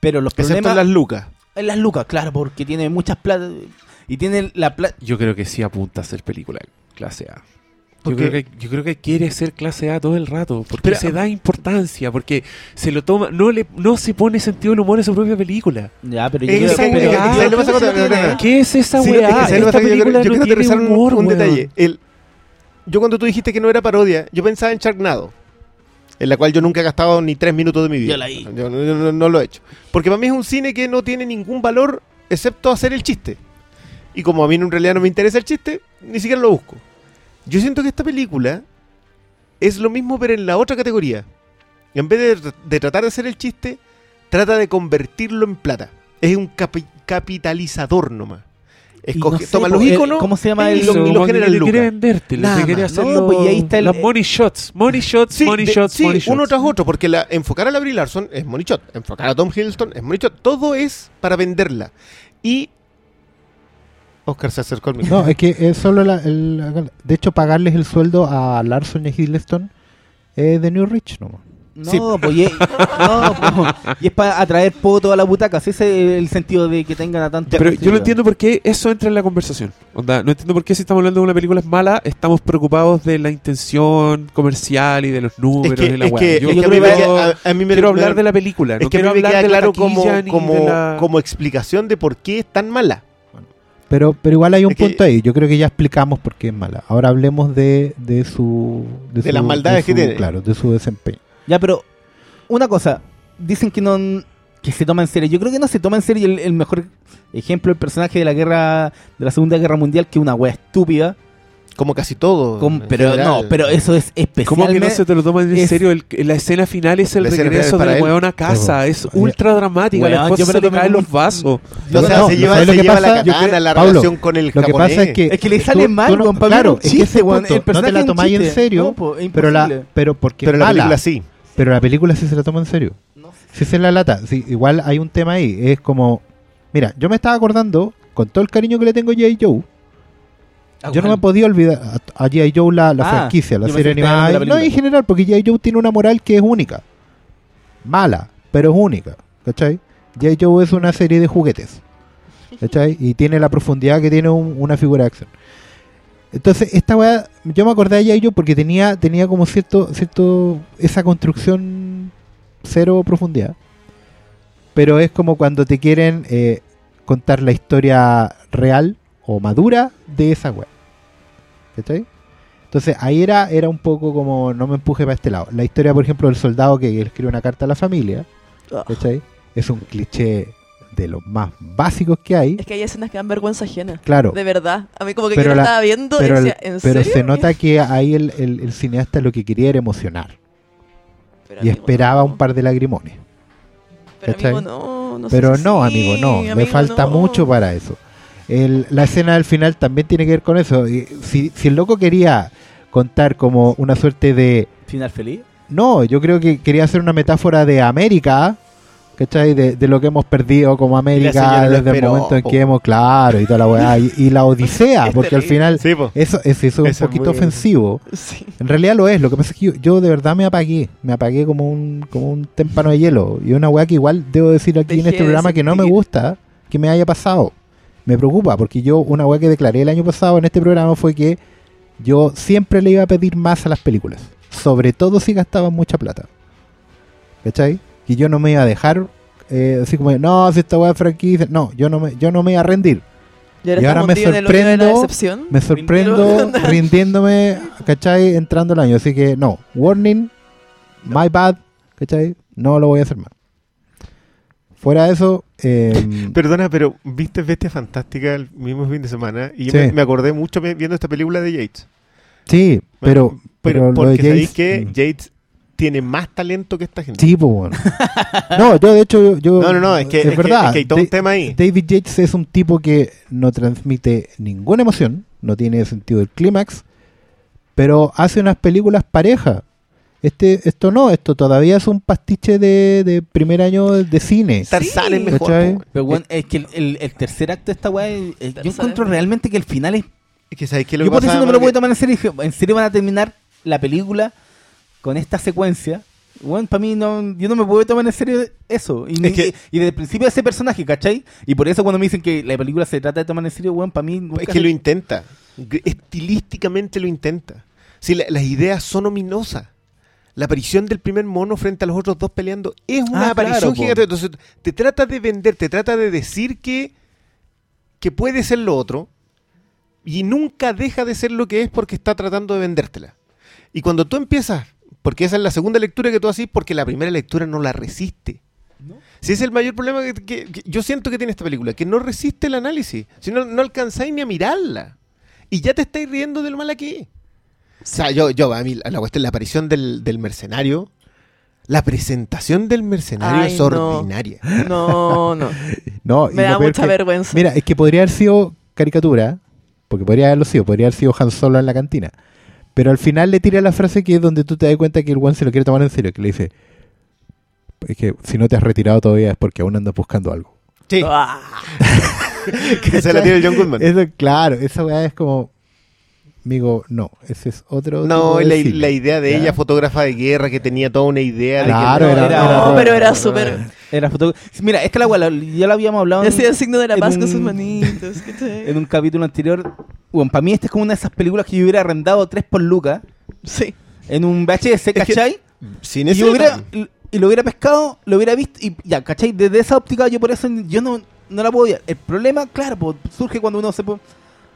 Pero los
excepto
problemas...
en las lucas.
En las lucas, claro, porque tiene muchas plata... Y tiene la plata...
Yo creo que sí apunta a ser película clase A. Yo creo, que, yo creo que quiere ser clase A todo el rato, porque
Pero-
se da importancia, porque se lo toma, no le, no se pone sentido el humor en su propia película.
Ya, pero yo
Es
creo
esa
es que-
weá,
es es
¿qué
es
es
es
¿Qué es esa
Sí, lo- es
weá?
que ¿sabes lo que
Esta
yo
película
creo- yo
no
quiero
tiene
aterrizar un,
humor,
un detalle. El, yo cuando tú dijiste que no era parodia, yo pensaba en Sharknado, en la cual yo nunca he gastado ni tres minutos de mi vida.
Yo la.
Yo no, yo no- no lo he hecho. Porque para mí es un cine que no tiene ningún valor excepto hacer el chiste. Y como a mí en realidad no me interesa el chiste, ni siquiera lo busco. Yo siento que esta película es lo mismo pero en la otra categoría. En vez de, de tratar de hacer el chiste, trata de convertirlo en plata. Es un capi- capitalizador nomás. Escoge,
no sé,
toma
po,
los
eh,
iconos
¿Cómo se llama el...?
lo- y lo
quiere venderte,
Nada
quiere
más.
hacer
No,
los,
pues, y ahí está el-
las money shots, money shots,
Sí,
money
de-
shots,
sí,
money
uno
shots.
tras otro, porque la, enfocar a la Brie Larson es money shot, enfocar a Tom Hiddleston es money shot, todo es para venderla. Y Oscar se acercó al
No,
micrófono.
es que es solo la, el- de hecho pagarles el sueldo a Larson y a Hiddleston es de New Rich nomás.
No,
Sí.
pues y es, no, pues, y es para atraer poto a la butaca. Ese es el sentido de que tengan a tanto.
Pero yo no entiendo por qué eso entra en la conversación. Onda, no entiendo por qué si estamos hablando de una película es mala, estamos preocupados de la intención comercial y de los números
Es que,
y la
es que-
Yo
es que a mí me
que
queda- a- a mí me-
quiero hablar de la película,
Es
no
que a mí
quiero
me
hablar
queda
de la
claro como, como,
de la...
como explicación de por qué es tan mala.
Pero, pero igual hay un
Es que-
punto ahí. Yo creo que ya explicamos por qué es mala. Ahora hablemos de, de su.
De
su-
las maldades que
su-
tiene.
Claro, de su desempeño.
Ya, pero una cosa, dicen que no que se toma en serio. Yo creo que no se toma en serio el, mejor ejemplo el personaje de la guerra de la Segunda Guerra Mundial que una wea estúpida.
Como casi todo.
pero
general.
no, pero eso es especialmente
¿Cómo que no se te lo toman en
es-
serio? El- la escena final es el regreso del
él.
weón a casa. Es ultra dramática.
Weón,
la esposa
yo me
se le caen los vasos.
O sea,
No,
se
no,
lleva,
¿sabes
se
lo que
lleva
pasa?
la katana,
creo-
la
Pablo,
relación con el
Lo que
japonés.
pasa es que.
Es que le sale
tú
mal,
no-
weón,
Claro, es que ese
weón,
punto,
el
no te la tomáis en serio,
No, po, es
pero, la, pero porque
Pero la película sí.
Pero la película sí se la toma en serio.
No.
Si se la lata, igual hay un tema ahí. Es como. Mira, yo me estaba acordando, con todo el cariño que le tengo a J. Joe,
Ah,
yo no me podía olvidar a, a G.I. Joe la, la
Ah,
franquicia, la serie animada.
la
no, en general, porque G.I. Joe tiene una moral que es única. Mala, pero es única. ¿Cachai? G.I. Joe es una serie de juguetes. ¿Cachai? Y tiene la profundidad que tiene un- una figura de acción. Entonces, esta weá, yo me acordé de G.I. Joe porque tenía, tenía como cierto, cierto, esa construcción cero profundidad. Pero es como cuando te quieren eh, contar la historia real o madura de esa weá. ¿Cachai? Entonces ahí era, era un poco como no me empuje para este lado. La historia, por ejemplo, del soldado que escribe una carta a la familia. ¿cachai? Es un cliché de los más básicos que hay.
Es que hay escenas que dan vergüenza ajena.
Claro,
De verdad. A mí como que
Pero
yo
la-
estaba viendo
pero,
y
el-
decía, ¿en
pero
serio?
se nota que ahí el, el- el cineasta lo que quería era emocionar.
Pero,
Y esperaba
no.
un par de lagrimones.
Pero
¿cachai?
amigo, no, no
Pero no, amigo, no. Me falta
no.
mucho para eso. El- la escena del final también tiene que ver con eso. Y si, si el loco quería contar como una suerte de...
Final feliz.
No, yo creo que quería hacer una metáfora de América, ¿cachai? De, de lo que hemos perdido como América desde el momento en
po.
que hemos... Claro, y toda la weá. Y, y la Odisea, porque al final...
Sí, po.
Eso, es, eso es un
es
poquito ofensivo.
Sí.
En realidad lo es. Lo que pasa es que yo, yo de verdad me apagué. Me apagué como un, como un témpano de hielo. Y una weá que igual debo decir aquí en este
de
programa que no me gusta que me haya pasado. Me preocupa porque yo una weá que declaré el año pasado en este programa fue que yo siempre le iba a pedir más a las películas. Sobre todo si gastaban mucha plata. ¿Cachai? Y yo no me iba a dejar eh, así como, no, si esta weá es franquicia. No, yo no me, yo no me iba a rendir.
Y ahora,
Y ahora
estamos
me sorprendo-. Me sorprendo rindiéndome, ¿cachai? Entrando el año. Así que no, warning, my bad, ¿cachai? No lo voy a hacer más. Fuera de eso, eh,
Perdona, pero viste Bestia Fantástica el mismo fin de semana y yo me, me acordé mucho vi- viendo esta película de Yates.
sí, pero,
Pero,
pero, de
porque sabéis
Yates,
que
mm,
Yates tiene más talento que esta gente.
Sí, pues bueno. No, yo de hecho, yo,
No, no, no, es que, es
verdad.
es que hay todo un tema ahí.
David Yates es un tipo que no transmite ninguna emoción, no tiene sentido del clímax, pero hace unas películas parejas. Este, esto no, esto todavía es un pastiche de, de primer año de cine.
Tarzán es mejor.
Pero bueno, es que el, el- el tercer acto de esta weá, eh, yo
Tercer
encuentro realmente que el final es.
Es que sabéis que lo
Yo
que
por eso no me lo
que-
tomar en serio. ¿En serio van a terminar la película con esta secuencia? Bueno, para mí no, yo no me puedo tomar en serio eso. Y,
Es que-
y, y desde el principio ese personaje, ¿cachai? Y por eso cuando me dicen que la película se trata de tomar en serio, bueno, para mí
Es que
se-
lo intenta. Estilísticamente lo intenta. Si la- las ideas son ominosas. La aparición del primer mono frente a los otros dos peleando es una
Ah,
aparición
claro,
gigante. Entonces, te trata de vender, te trata de decir que, que puede ser lo otro y nunca deja de ser lo que es porque está tratando de vendértela. Y cuando tú empiezas, porque esa es la segunda lectura que tú haces, porque la primera lectura no la resiste.
¿No?
Si es el mayor problema que, que- que yo siento que tiene esta película, que no resiste el análisis, si no, no alcanzáis ni a mirarla. Y ya te estáis riendo de lo mala que es. O sea, yo, yo, a mí, la cuestión, la aparición del, del mercenario, la presentación del mercenario
Ay,
es
no.
ordinaria.
No, no. Me da mucha
que-
vergüenza.
Mira, es que podría haber sido caricatura, porque podría haberlo sido, podría haber sido Han Solo en la cantina. Pero al final le tira la frase que es donde tú te das cuenta que el one se lo quiere tomar en serio, que le dice, es que si no te has retirado todavía es porque aún andas buscando algo.
Sí,
Ah,
que se la tiene el John Goodman.
Eso, claro, esa weá es como... Amigo, no, ese es otro. tipo
No,
de
la,
cine.
la idea de
Ya.
ella, fotógrafa de guerra, que tenía toda una idea
Claro,
de que
era-
era-
No,
era-
pero era súper.
Era foto... Mira, esta es la ya la habíamos hablado en,
Hacía el signo de la paz con
un-
sus manitos.
en un capítulo anterior. Bueno, para mí esta es como una de esas películas que yo hubiera arrendado 3 por lucas
Sí.
en un VHS,
que-
¿cachai?
sin
y,
ese
lo hubiera, y lo hubiera pescado, lo hubiera visto y ya, ¿cachai? Desde esa óptica yo por eso yo no, no la puedo odiar. El problema, claro, pues, surge cuando uno se.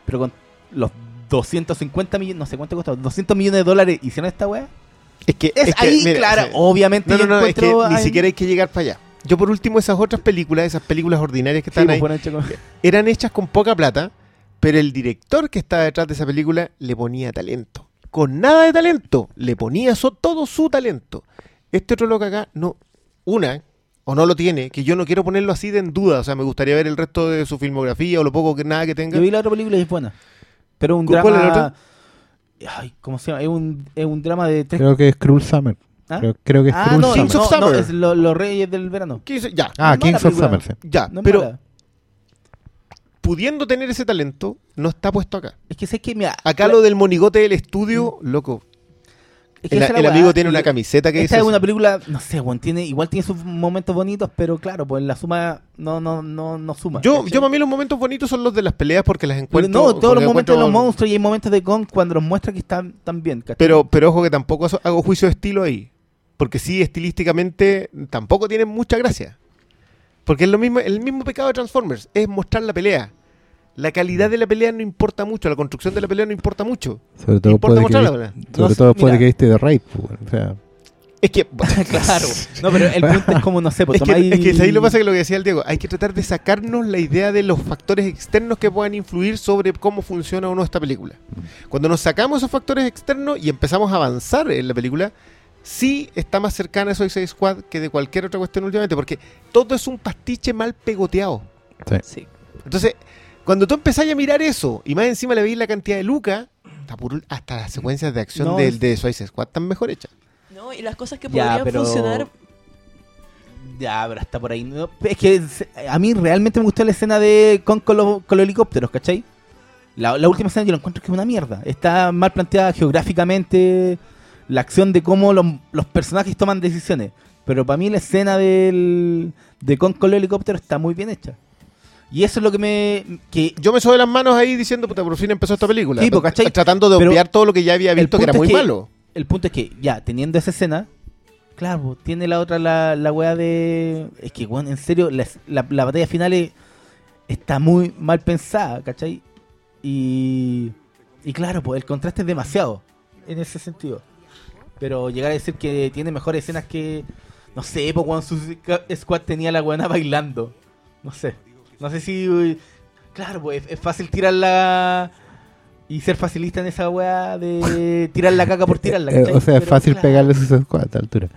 Pero con los 250 millones, no sé cuánto costó, 200 millones de dólares hicieron esta weá.
Es que,
Es,
es que,
ahí,
mira,
claro,
o sea,
obviamente
No, no, no, es que ni siquiera hay que llegar para allá. Yo por último esas otras películas, esas películas ordinarias que están
pues,
ahí, eran hechas con poca plata, pero el director que estaba detrás de esa película le ponía talento. Con nada de talento, le ponía so- todo su talento. Este otro loco acá, no, una, o no lo tiene, que yo no quiero ponerlo así de en duda, o sea, me gustaría ver el resto de su filmografía o lo poco que nada que tenga.
Yo vi la otra película y es buena. Pero un
¿Cuál
drama...
es?
Ay, ¿cómo se llama? Es un, es un drama de tres...
Creo que es Cruel Summer.
¿Ah?
Creo, creo que es
Ah,
Cruel
no,
Summer.
Kings of
no, no,
Summer.
es lo- los reyes del verano.
Ya,
Ah,
no
Kings of
película.
Summer, sí.
ya,
No es
pero
mala.
pudiendo tener ese talento, no está puesto acá.
Es que sé que, mira...
Acá lo del monigote del estudio, loco.
Es que
El, amigo tiene una camiseta que
Esta
dice
es una película, no sé, weón, tiene, igual tiene sus momentos bonitos, pero claro, pues la suma no, no, no, no suma.
Yo,
¿cachai?
yo para mí los momentos bonitos son los de las peleas porque las
Pero
encuentro.
no, todos los momentos de los monstruos y hay momentos de Kong cuando los muestra que están tan bien, ¿cachai?
Pero, pero ojo que tampoco hago juicio de estilo ahí. Porque sí, estilísticamente tampoco tienen mucha gracia. Porque es lo mismo, el mismo pecado de Transformers, es mostrar la pelea. La calidad de la pelea no importa mucho, la construcción de la pelea no importa mucho.
Sobre todo
Importa
después de que,
¿verdad?
sobre
No,
todo después de que viste The Raid. pues, o sea,
Es que,
claro. No, pero el punto es como, no sé, pues
es que,
tomáis-
es que ahí lo que pasa que lo que decía el Diego, hay que tratar de sacarnos la idea de los factores externos que puedan influir sobre cómo funciona o no esta película. Cuando nos sacamos esos factores externos y empezamos a avanzar en la película, sí está más cercana a Suicide Squad que de cualquier otra cuestión últimamente, porque todo es un pastiche mal pegoteado.
sí.
Sí.
Entonces, cuando tú empezás a mirar eso y más encima le veis la cantidad de lucas, hasta, por- hasta las secuencias de acción
No,
del
es-
de Suicide Squad están mejor hechas.
No, y las cosas que
Ya,
podrían
pero-
funcionar.
Ya, pero está por ahí. No, es que a mí realmente me gustó la escena de Kong con los, con los helicópteros, ¿cachai? La, la última escena yo la encuentro que es una mierda. Está mal planteada geográficamente la acción de cómo los, los personajes toman decisiones. Pero para mí la escena del, de Kong con los helicópteros está muy bien hecha. Y eso es lo que me... Que,
Yo me sobé las manos ahí diciendo, puta, por fin empezó esta película.
Sí, pues, ¿cachai?
Tratando de
Pero
obviar todo lo que ya había visto que era muy
es que-
malo.
el punto es que, ya, teniendo esa escena, claro, tiene la otra, la, la weá de. Es que, weón, en serio, la, la- la batalla final es- está muy mal pensada, ¿cachai? Y. Y claro, pues el contraste es demasiado en ese sentido. Pero llegar a decir que tiene mejores escenas que. No sé, pues cuando su squad tenía la weona bailando. No sé. No sé si. Claro, pues es, fácil tirarla. Y ser facilista en esa weá de tirar la caca por tirarla.
Eh, o sea, es fácil
claro.
pegarle Suicide Squad a esta altura.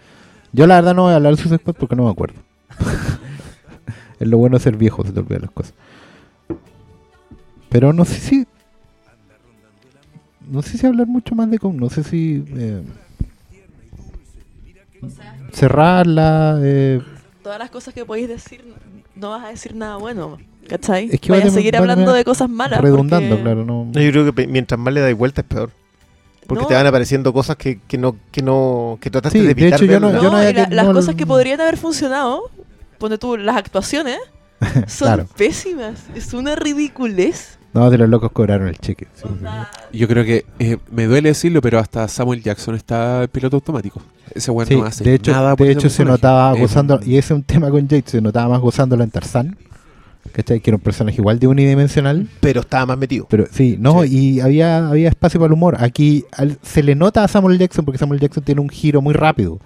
Yo la verdad no voy a hablar de Suicide Squad porque no me acuerdo. es lo bueno ser viejo, se te olvidan las cosas. Pero no sé si... No sé si hablar mucho más de Kong, no sé si... eh, cerrarla... eh,
Todas las cosas que podéis decir, no vas a decir nada bueno. ¿Cachai?
Es que
Vaya
va
a seguir hablando de cosas malas.
redundando,
porque-
claro. No,
No, yo creo que mientras más le dais vuelta es peor. Porque
No.
te van apareciendo cosas que, que no, que no, que trataste
Sí,
de
de
evitar
hecho, yo no- yo
la-
que-
las cosas que podrían haber funcionado, pone tú, las actuaciones, son
Claro.
pésimas. Es una ridiculez.
No, de los locos cobraron el cheque. sí, sí, sí.
Yo creo que eh, me duele decirlo, pero hasta Samuel Jackson está en piloto automático. Ese weón
Sí,
no hace
de hecho,
nada por
de hecho se notaba gozando, y ese es un tema con Jade, se notaba más gozándola en Tarzán, ¿cachai? Que era un personaje igual de unidimensional,
Pero estaba más metido.
pero sí, no, y había, había espacio para el humor. Aquí al- se le nota a Samuel Jackson, porque Samuel Jackson tiene un giro muy rápido.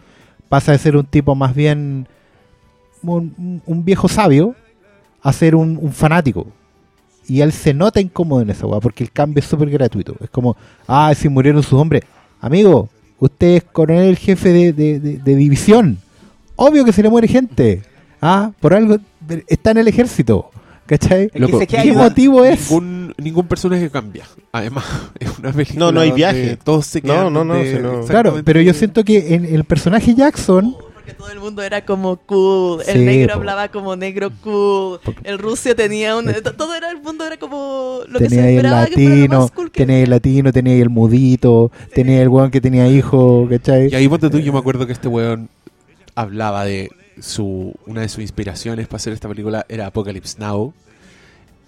Pasa de ser un tipo más bien un, un viejo sabio a ser un, un fanático. Y él se nota incómodo en esa weá, porque el cambio es súper gratuito. Es como, ah, si murieron sus hombres. Amigo, usted es coronel jefe de, de- de- de división. Obvio que se le muere gente. Ah, por algo está en el ejército. ¿Cachai?
Loco,
¿Qué motivo es?
Ningún, ningún personaje cambia. Además, es una película.
No, no hay viaje.
Todos se quedan
no, no, no-
Claro, pero yo siento que en el personaje Jackson
Porque todo el mundo era como cool. El
Sí,
negro
po.
hablaba como negro cool. El ruso tenía un. to- Todo era el mundo era como lo que
tenía
se
ahí el
esperaba que fuera lo
latino,
más cool que
tenía el latino, tenía el mudito, tenía el weón que tenía hijo, ¿cachai?
Y ahí ponte tú, yo me acuerdo que este weón hablaba de su una de sus inspiraciones para hacer esta película era Apocalypse Now.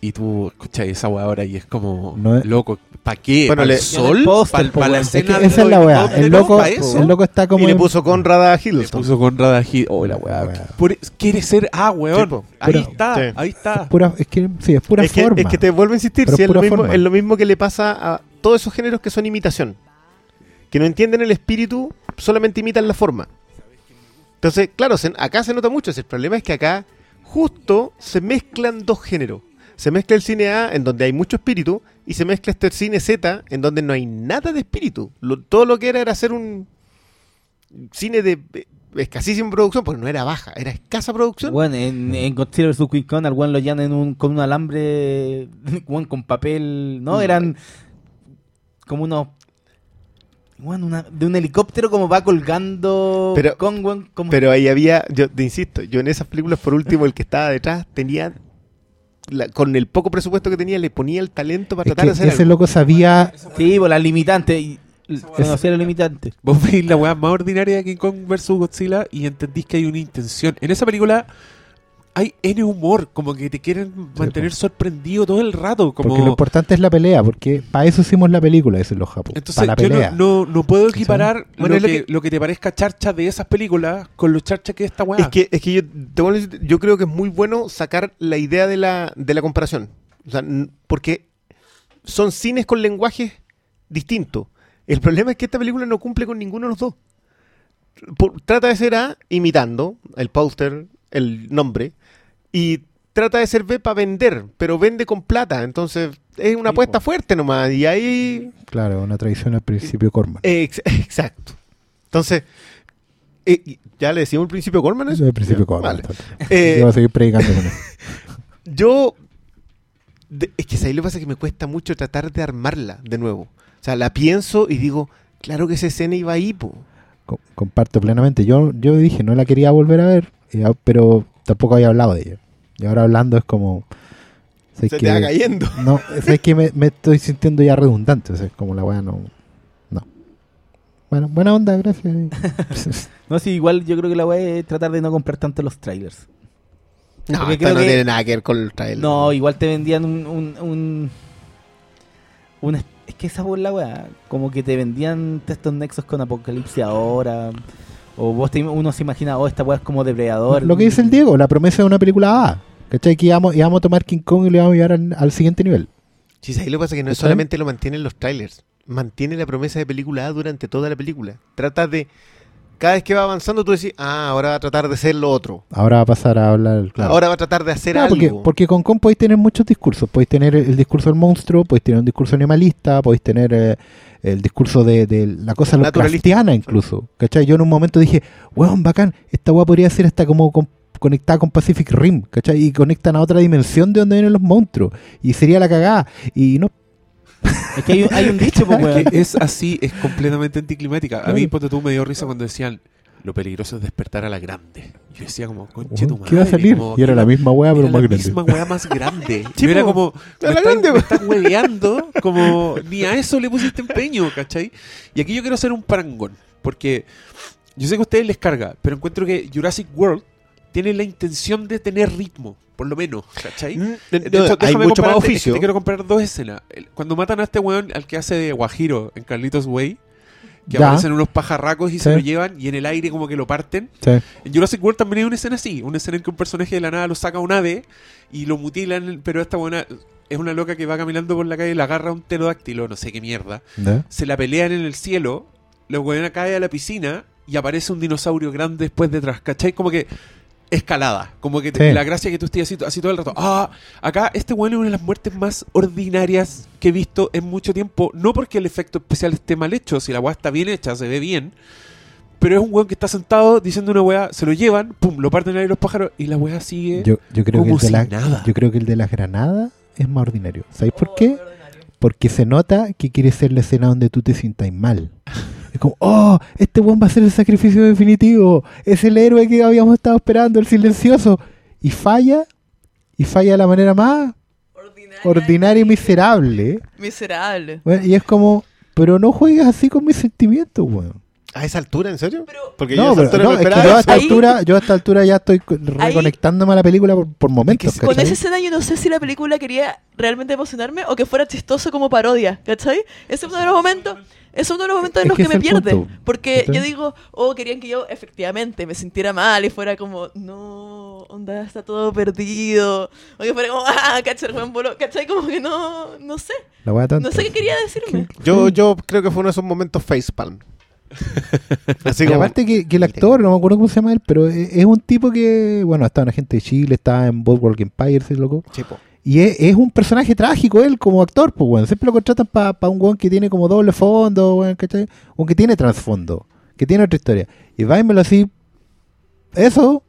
Y tú escuchas esa weá ahora y es como,
No es-
loco, ¿para qué?
Bueno,
¿Para
le-
el sol? ¿Para la
weón.
Es que
escena
esa es la weá. El loco, el loco está como
y le puso Conrad a
Le
Hiddleston.
puso Conrad Aji- Oh, la weá. Por- quiere ser A, weón.
Sí,
ahí
Pura-
está,
sí.
ahí está.
pura, es que sí, es pura
es, que,
forma.
es que te vuelvo a insistir, es, lo mismo, es lo mismo que le pasa a todos esos géneros que son imitación. Que no entienden el espíritu, solamente imitan la forma. Entonces, claro, se- acá se nota mucho. El problema es que acá justo se mezclan dos géneros. Se mezcla el cine A, en donde hay mucho espíritu, y se mezcla este cine Z, en donde no hay nada de espíritu. Lo- todo lo que era era hacer un cine de escasísima producción, porque no era baja, era escasa producción.
Bueno, en, en Godzilla vs. King Kong al lo llenan en un, con un alambre, con papel, ¿no? Eran como unos... Weón, una- de un helicóptero como va colgando
Pero-
con, weón, como...
Pero ahí había, yo te insisto, yo en esas películas, por último, el que estaba detrás tenía, la- con el poco presupuesto que tenía, le ponía el talento para
Es
tratar
que
de hacer
ese
algo.
loco sabía,
Sí, por las limitantes. y- Conocía las limitantes.
Vos veis la weá más ordinaria de King Kong vs Godzilla y entendís que hay una intención. En esa película hay N humor, como que te quieren mantener sorprendido todo el rato. Como...
porque lo importante es la pelea, porque para eso hicimos la película, dicen los japos,
Entonces
para la
yo
pelea.
no, no, no puedo equiparar
Bueno,
lo, que,
que-
lo que te parezca charcha de esas películas con los charchas que es esta weá.
Es que, es que yo, te vuelvo a decir, yo creo que es muy bueno sacar la idea de la, de la comparación. O sea, porque son cines con lenguajes distintos. El problema es que esta película no cumple con ninguno de los dos. Por- trata de ser A imitando el póster, el nombre, y trata de ser B para vender, pero vende con plata. Entonces es una
Sí,
apuesta fuerte nomás. Y ahí
Claro, una tradición al principio Corman.
Ex- exacto. Entonces, eh, ¿ya le decimos el principio Corman eso?
Eso es el principio Corman.
vale. Eh,
Yo voy a seguir predicando con eso.
yo. de- es que ahí lo que pasa es que me cuesta mucho tratar de armarla de nuevo. O sea, la pienso y digo, claro que esa escena iba ahí, po.
Co- comparto plenamente. Yo, yo dije, no la quería volver a ver, a- pero tampoco había hablado de ella. Y ahora hablando es como... ¿sabes
Se te va cayendo.
No, es que me, me estoy sintiendo ya redundante. o sea, es como la weá no. No. Bueno, buena onda, gracias.
No, sí, igual yo creo que la voy a tratar de no comprar tanto los trailers.
No, no
que-
tiene nada que ver con el trailer.
No, igual te vendían un. un, un, un es es que esa fue la weá. Como que te vendían estos nexos con Apocalipsis ahora. O vos te- uno se imagina, oh, esta weá es como depredador.
Lo que dice el Diego, la promesa de una película A. ¿Cachai? Que íbamos, íbamos a tomar King Kong y le íbamos a llevar al, al siguiente nivel.
Sí, ahí lo que pasa es que no
¿Está
solamente lo mantienen los trailers, mantiene la promesa de película A durante toda la película. Trata de. Cada vez que va avanzando, tú decís, ah, ahora va a tratar de ser lo otro.
Ahora va a pasar a hablar. Claro.
Ahora va a tratar de hacer
Claro,
algo.
porque, porque con Kong podéis tener muchos discursos. Podéis tener el, discurso del monstruo, podéis tener un discurso animalista, podéis tener eh, el discurso de, de la cosa. Lovecraftiana incluso. ¿Cachai? Yo en un momento dije, weón, bacán, esta weá podría ser hasta como con- conectada con Pacific Rim, ¿cachai? Y conectan a otra dimensión de donde vienen los monstruos. Y sería la cagada. Y no,
Es que hay, un- hay un dicho, weón.
que es así, es completamente anticlimática. A mí, ponte tú, me dio risa cuando decían lo peligroso es despertar a la grande. Yo decía como, conche tu
weón, ¿qué va a
madre",
salir?
como,
Y era la misma weá, pero
la
más grande.
misma weá más grande. Yo era
po.
como, me
la
están,
grande,
me
po.
están hueveando, como ni a eso le pusiste empeño, ¿cachai? Y aquí yo quiero hacer un parangón, porque yo sé que a ustedes les carga, pero encuentro que Jurassic World tiene la intención de tener ritmo, por lo menos, ¿cachai?
Mm,
De hecho,
hay mucho más oficio.
Te quiero comparar dos escenas. Cuando matan a este weón, al que hace de Guajiro en Carlitos Way, que
Ya.
aparecen unos pajarracos y
Sí.
se lo llevan y en el aire como que lo parten.
Sí.
En Jurassic World también hay una escena así, una escena en que un personaje de la nada lo saca a un ave y lo mutilan, pero esta buena es una loca que va caminando por la calle y le agarra un pterodáctilo, no sé qué mierda. Se la pelean en el cielo, la buena cae a la piscina y aparece un dinosaurio grande después detrás, ¿cachai? Como que escalada, como que te-
Sí.
la gracia que tú estés así, así todo el rato. Ah, acá este bueno es una de las muertes más ordinarias que he visto en mucho tiempo, no porque el efecto especial esté mal hecho, si la weá está bien hecha, se ve bien, pero es un weón que está sentado diciendo una weá, se lo llevan, pum, lo parten ahí los pájaros y la weá sigue.
Yo, yo creo que el de la,
nada.
yo creo que el de las granadas es más ordinario. ¿Sabéis por qué? Porque se nota que quiere ser la escena donde tú te sientas mal. Como, oh, este weón va a ser el sacrificio definitivo, es el héroe que habíamos estado esperando, el silencioso. Y falla, y falla de la manera más
Ordinaria.
ordinaria y miserable.
Miserable.
Bueno, y es como, pero no juegues así con mis sentimientos, weón.
¿A esa altura, en serio?
Pero
Porque yo a
No,
esa
pero
altura
no,
no
es que yo a esta
Ahí-
altura, yo a esta altura ya estoy co- reconectándome a la película por, por momentos,
con esa escena yo no sé si la película quería realmente emocionarme o que fuera chistoso como parodia, ¿cachai? Ese es uno de los momentos, ese es uno de los momentos en
Es
los
que
me
es el
pierde.
punto,
Porque yo digo, oh, querían que yo efectivamente me sintiera mal y fuera como, no, onda, está todo perdido. O que fuera como, ah, cachai, el buen bolo, ¿cachai? Como que no, no sé.
La wea tanto.
No sé qué quería decirme.
Yo, yo creo que fue uno de esos momentos facepalm. Así
Y
como,
aparte que, que el actor, no me acuerdo cómo se llama él, pero es, es un tipo que, bueno, estaba en Agente de Chile, estaba en Boardwalk Empire, ese loco.
Chipo.
Y es, es un personaje trágico él como actor, pues, weón. Siempre lo contratan para un weón que tiene como doble fondo, weón, ¿cachai? Un que tiene trasfondo, que tiene otra historia. Y váyamelo así, eso,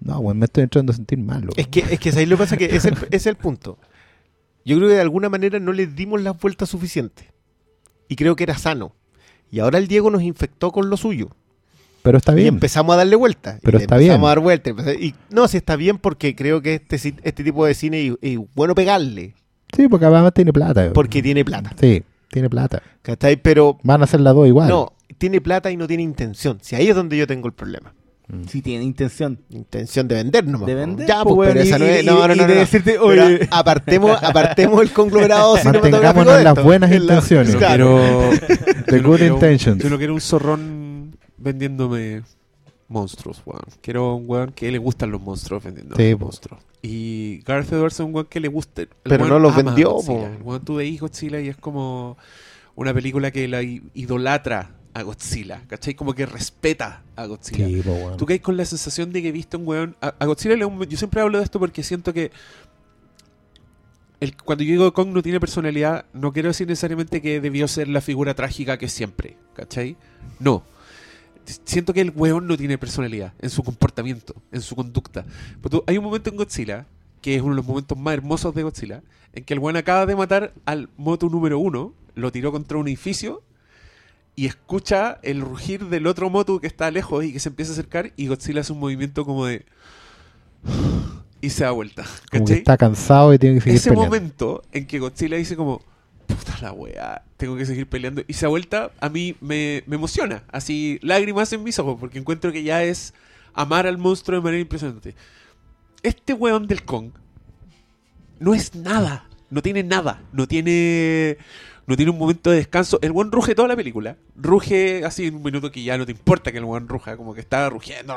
no, weón, me estoy entrando a sentir mal, loco.
Es que, es que ahí lo que pasa que es el, es el punto. Yo creo que de alguna manera no le dimos las vueltas suficientes. Y creo que era sano. Y ahora el Diego nos infectó con lo suyo.
Pero está
Y
bien.
empezamos a darle vueltas.
Pero
y
está
empezamos
bien.
a dar empecé- Y no, si está bien porque creo que este, este tipo de cine es, es bueno pegarle.
Sí, porque además tiene plata.
Porque tiene plata.
Sí, tiene plata.
¿Cachai? Pero
Van a hacer las dos igual.
no, tiene plata y no tiene intención. Si ahí es donde yo tengo el problema.
Si tiene intención.
Intención de vender nomás.
De vender,
Ya,
pues,
pues, pero
weón,
esa
y-
no es. No, no,
y
no.
de
no.
decirte,
Pero
oye-
apartemos, apartemos el conglomerado.
Mantengámonos en las buenas
En la-
intenciones.
Yo
Claro.
quiero.
The
yo no
good
quiero-
intentions.
Yo no quiero un zorrón vendiéndome monstruos, weón. Quiero un weón que le gustan los monstruos vendiendo
Sí,
monstruos. Y Gareth Edwards es un weón que le guste. El
Pero no los vendió,
weón tú veis Godzilla y es como una película que la idolatra a Godzilla, ¿cachai? Como que respeta a Godzilla.
Sí.
Tú caes con la sensación de que viste un weón. A, a Godzilla le- yo siempre hablo de esto porque siento que. El, cuando yo digo Kong no tiene personalidad, no quiero decir necesariamente que debió ser la figura trágica que siempre, ¿cachai? No. Siento que el weón no tiene personalidad en su comportamiento, en su conducta. Pero tú- hay un momento en Godzilla, que es uno de los momentos más hermosos de Godzilla, en que el weón acaba de matar al moto número uno, lo tiró contra un edificio y escucha el rugir del otro moto que está lejos y que se empieza a acercar y Godzilla hace un movimiento como de... y se da vuelta.
Como que está cansado y tiene que seguir
Ese
peleando.
momento en que Godzilla dice como... Puta la weá, tengo que seguir peleando. Y se da vuelta, a mí me, me emociona. Así, lágrimas en mis ojos, porque encuentro que ya es amar al monstruo de manera impresionante. Este weón del Kong no es nada. No tiene nada. No tiene. No tiene un momento de descanso. El weón ruge toda la película. Ruge así en un minuto que ya no te importa que el weón ruja. Como que está rugiendo.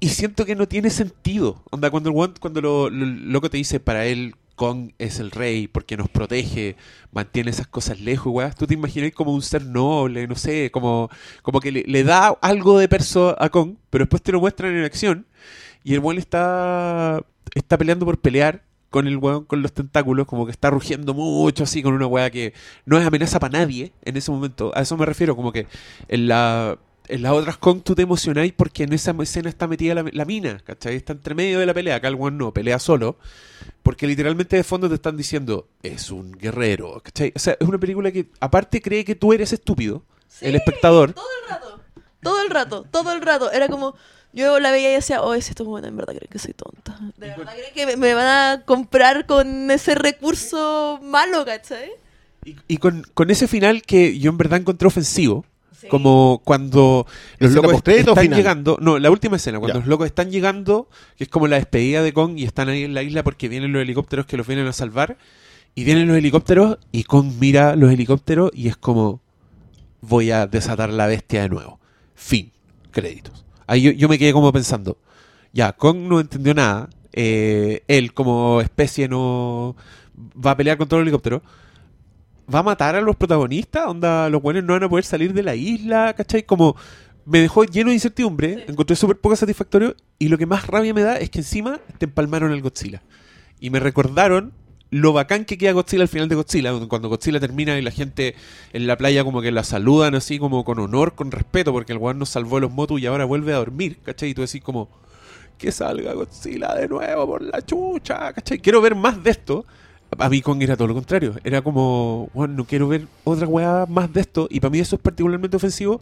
Y siento que no tiene sentido. Onda, cuando el weón, cuando lo, lo- loco te dice para él Kong es el rey porque nos protege, mantiene esas cosas lejos. Tú te imaginas como un ser noble, no sé, como, como que le, le da algo de perso a Kong, pero después te lo muestran en acción y el weón está, está peleando por pelear con el weón con los tentáculos, como que está rugiendo mucho así con una weá que no es amenaza para nadie en ese momento. A eso me refiero, como que en la en las otras Kong tú te emocionáis porque en esa escena está metida la, la mina, ¿cachai? Está entre medio de la pelea. Acá el weón no, pelea solo. Porque literalmente de fondo te están diciendo, es un guerrero, ¿cachai? O sea, es una película que aparte cree que tú eres estúpido, el espectador.
Todo el rato. Todo el rato, todo el rato. Era como, yo la veía y decía, oh, si esto es bueno, en verdad creen que soy tonta. De verdad creen que me, me van a comprar con ese recurso malo, ¿cachai?
Y, y con, con ese final que yo en verdad encontré ofensivo.
Sí.
Como cuando los
¿Escena
locos están
final?
llegando. No, la última escena, cuando
Ya.
los locos están llegando, que es como la despedida de Kong y están ahí en la isla porque vienen los helicópteros que los vienen a salvar. Y vienen los helicópteros y Kong mira los helicópteros y es como: Voy a desatar la bestia de nuevo. Fin. Créditos. Ahí yo, yo me quedé como pensando: Ya, Kong no entendió nada. eh, él, como especie, no va a pelear con todos los helicópteros va a matar a los protagonistas, onda, los buenos no van a poder salir de la isla, ¿cachai? Como me dejó lleno de incertidumbre, encontré súper poco satisfactorio y lo que más rabia me da es que encima te empalmaron al Godzilla. Y me recordaron lo bacán que queda Godzilla al final de Godzilla, cuando Godzilla termina y la gente en la playa como que la saludan así como con honor, con respeto, porque el weón nos salvó los motos y ahora vuelve a dormir, ¿cachai? Y tú decís como, que salga Godzilla de nuevo por la chucha, ¿cachai? Quiero ver más de esto. A mí Kong era todo lo contrario. Era como, bueno, no quiero ver otra weá más de esto. Y para mí eso es particularmente ofensivo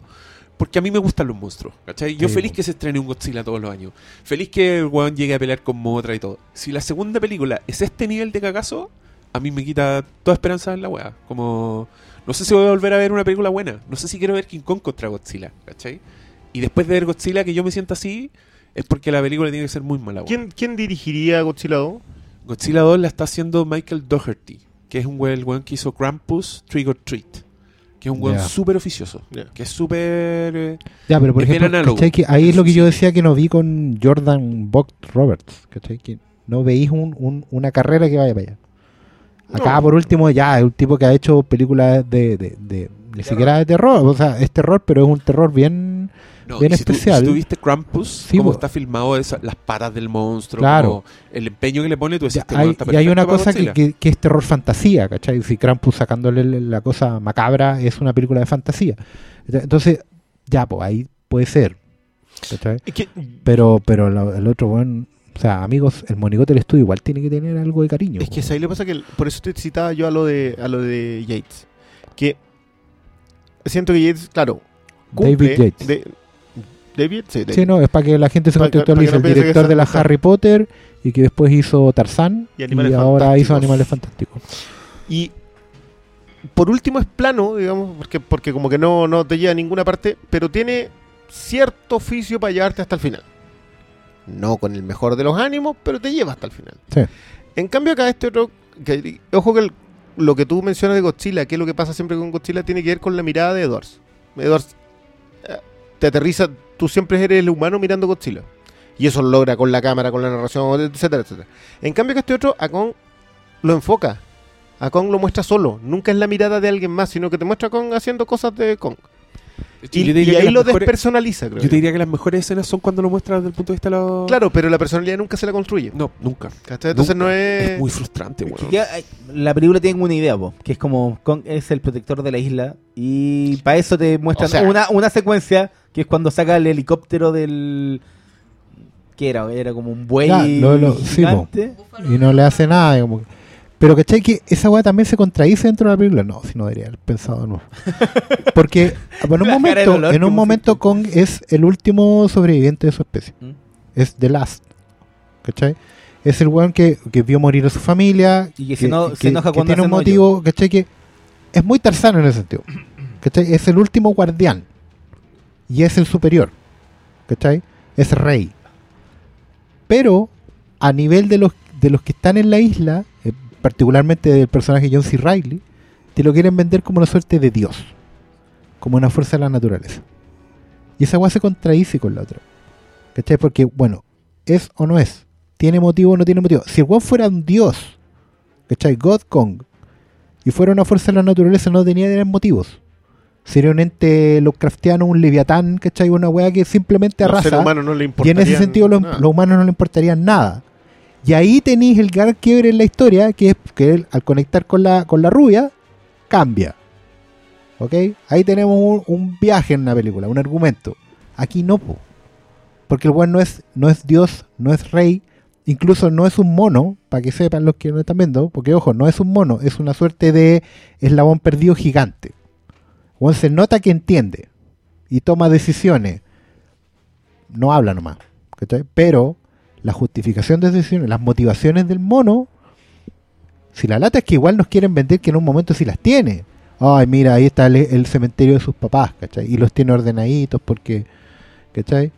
porque a mí me gustan los monstruos. ¿cachai? Yo
Sí,
feliz que se estrene un Godzilla todos los años. Feliz que el weón llegue a pelear con Motra y todo. Si la segunda película es este nivel de cagazo, a mí me quita toda esperanza en la weá. Como, no sé si voy a volver a ver una película buena. No sé si quiero ver King Kong contra Godzilla. ¿cachai? Y después de ver Godzilla, que yo me sienta así, es porque la película tiene que ser muy mala. weón.
¿Quién, quién dirigiría Godzilla 2?
Godzilla 2 la está haciendo Michael Doherty, que es un weón, el weón que hizo Krampus Trick or Treat, que es un weón súper oficioso,
Ya.
que es súper... eh,
Ya, pero por ahí es lo que yo decía que no vi con Jordan Vogt Roberts, ¿cachai? Que no veis un, un- una carrera que vaya para allá. Acá,
No.
por último, ya es un tipo que ha hecho películas de, de, de- ni siquiera de terror, o sea, es terror, pero es un terror bien...
no,
Bien
y si tú-
especial.
si tú viste Krampus,
Sí,
cómo
bo.
está filmado esa- las patas del monstruo,
Claro.
como el empeño que le pone, tú decís, este
hay,
está
y hay una cosa que, que- que es terror fantasía, ¿cachai? Si Krampus sacándole la cosa macabra es una película de fantasía. Entonces, ya, pues ahí puede ser, ¿cachai?
Es que
Pero, pero el otro, bueno, o sea, amigos, el monigote del estudio igual tiene que tener algo de cariño.
Es que
po.
ahí le pasa que el- por eso te citaba yo a lo de a lo de Yates, que siento que Yates, claro, cumple
David Yates.
de- David, sí, David.
Sí, no, es para que la gente se contextualice. El director de la
Tarzán.
Harry Potter y que después hizo Tarzán
Y
ahora hizo Animales Fantásticos.
Y por último es plano, digamos, porque, porque como que no, no te lleva a ninguna parte, pero tiene cierto oficio para llevarte hasta el final. No con el mejor de los ánimos, pero te lleva hasta el final.
Sí.
En cambio acá este otro, que- ojo que el- lo que tú mencionas de Godzilla, que es lo que pasa siempre con Godzilla, tiene que ver con la mirada de Edwards. Edwards eh, te aterriza, tú siempre eres el humano mirando Godzilla. Y eso lo logra con la cámara, con la narración, etcétera, etcétera. En cambio que este otro, a Kong lo enfoca. A Kong lo muestra solo. Nunca es la mirada de alguien más, sino que te muestra a Kong haciendo cosas de Kong.
Hecho,
Y, ahí lo
mejores-
despersonaliza, creo.
Yo
yo.
te diría que las mejores escenas son cuando lo muestran desde el punto de vista de los...
Claro, pero la personalidad nunca se la construye.
No, nunca.
¿cachai? Entonces
Nunca.
no es...
Es muy frustrante,
ya, eh, la película tiene una idea, po, que es como Kong es el protector de la isla y para eso te muestran
O sea-
una, una secuencia que es cuando saca el helicóptero del... ¿Qué era? Era como un buey
lo- lo- sí. Y no le hace nada. y como que- Pero ¿cachai? Que esa weá también se contradice dentro de la película. No, si no debería haber pensado no. Porque bueno, en un momento, en
que
un momento Kong es el último sobreviviente de su especie.
¿Mm?
Es The Last. ¿Cachai? Es el weón que, que vio morir a su familia.
Y que se eno- se enoja cuando
tiene un motivo, ¿cachai? Que es muy tarzano en ese sentido. ¿Cachai? Es el último guardián. Y es el superior. ¿Cachai? Es rey. Pero a nivel de los, de los que están en la isla, eh, particularmente del personaje John C. Riley, te lo quieren vender como una suerte de Dios. Como una fuerza de la naturaleza. Y esa weá se contradice con la otra. ¿Cachai? Porque, bueno, ¿es o no es? ¿Tiene motivo o no tiene motivo? Si el weón fuera un Dios, ¿cachai? God Kong, y fuera una fuerza de la naturaleza, no tenía motivos. Sería un ente Lovecraftiano, un leviatán, ¿cachai? Una weá que simplemente
Los
arrasa.
humanos no le
Y en ese sentido los, los humanos no le importarían nada. Y ahí tenéis el gran quiebre en la historia, que es que él, al conectar con la, con la rubia, cambia. ¿Ok? Ahí tenemos un, viaje en una película, un argumento. Aquí no, po. Porque el weón no es, no es Dios, no es rey, incluso no es un mono, para que sepan los que no están viendo, porque ojo, no es un mono, es una suerte de eslabón perdido gigante. Weón se nota que entiende y toma decisiones. No habla nomás. ¿cachai? Pero la justificación de decisiones, las motivaciones del mono, si la lata es que igual nos quieren vender que en un momento sí las tiene. Ay, mira, ahí está el, el cementerio de sus papás, ¿cachai? Y los tiene ordenaditos porque, ¿cachai?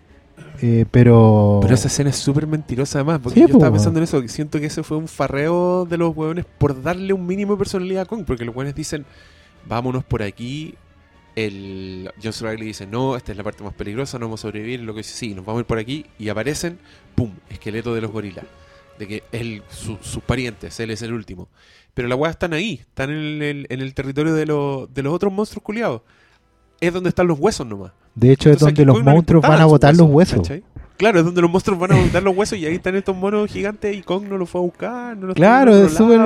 Eh, pero...
Pero esa escena es súper mentirosa además, porque
Sí,
yo estaba pensando en eso, que siento que ese fue un farreo de los hueones por darle un mínimo de personalidad a Kong, porque los hueones dicen, vámonos por aquí, el John C. Reilly dice, no, esta es la parte más peligrosa, no vamos a sobrevivir, lo que dice, sí, nos vamos a ir por aquí, y aparecen, pum, esqueleto de los gorilas, de que él, su- sus parientes, él es el último. Pero las hueas están ahí, están en el, en el territorio de, los de los otros monstruos culiados. Es donde están los huesos nomás.
de hecho es donde los monstruos van a botar los huesos.
¿cachai? Claro, es donde los monstruos van a buscar los huesos y ahí están estos monos gigantes y Kong no los fue a buscar. No los
Claro, es súper.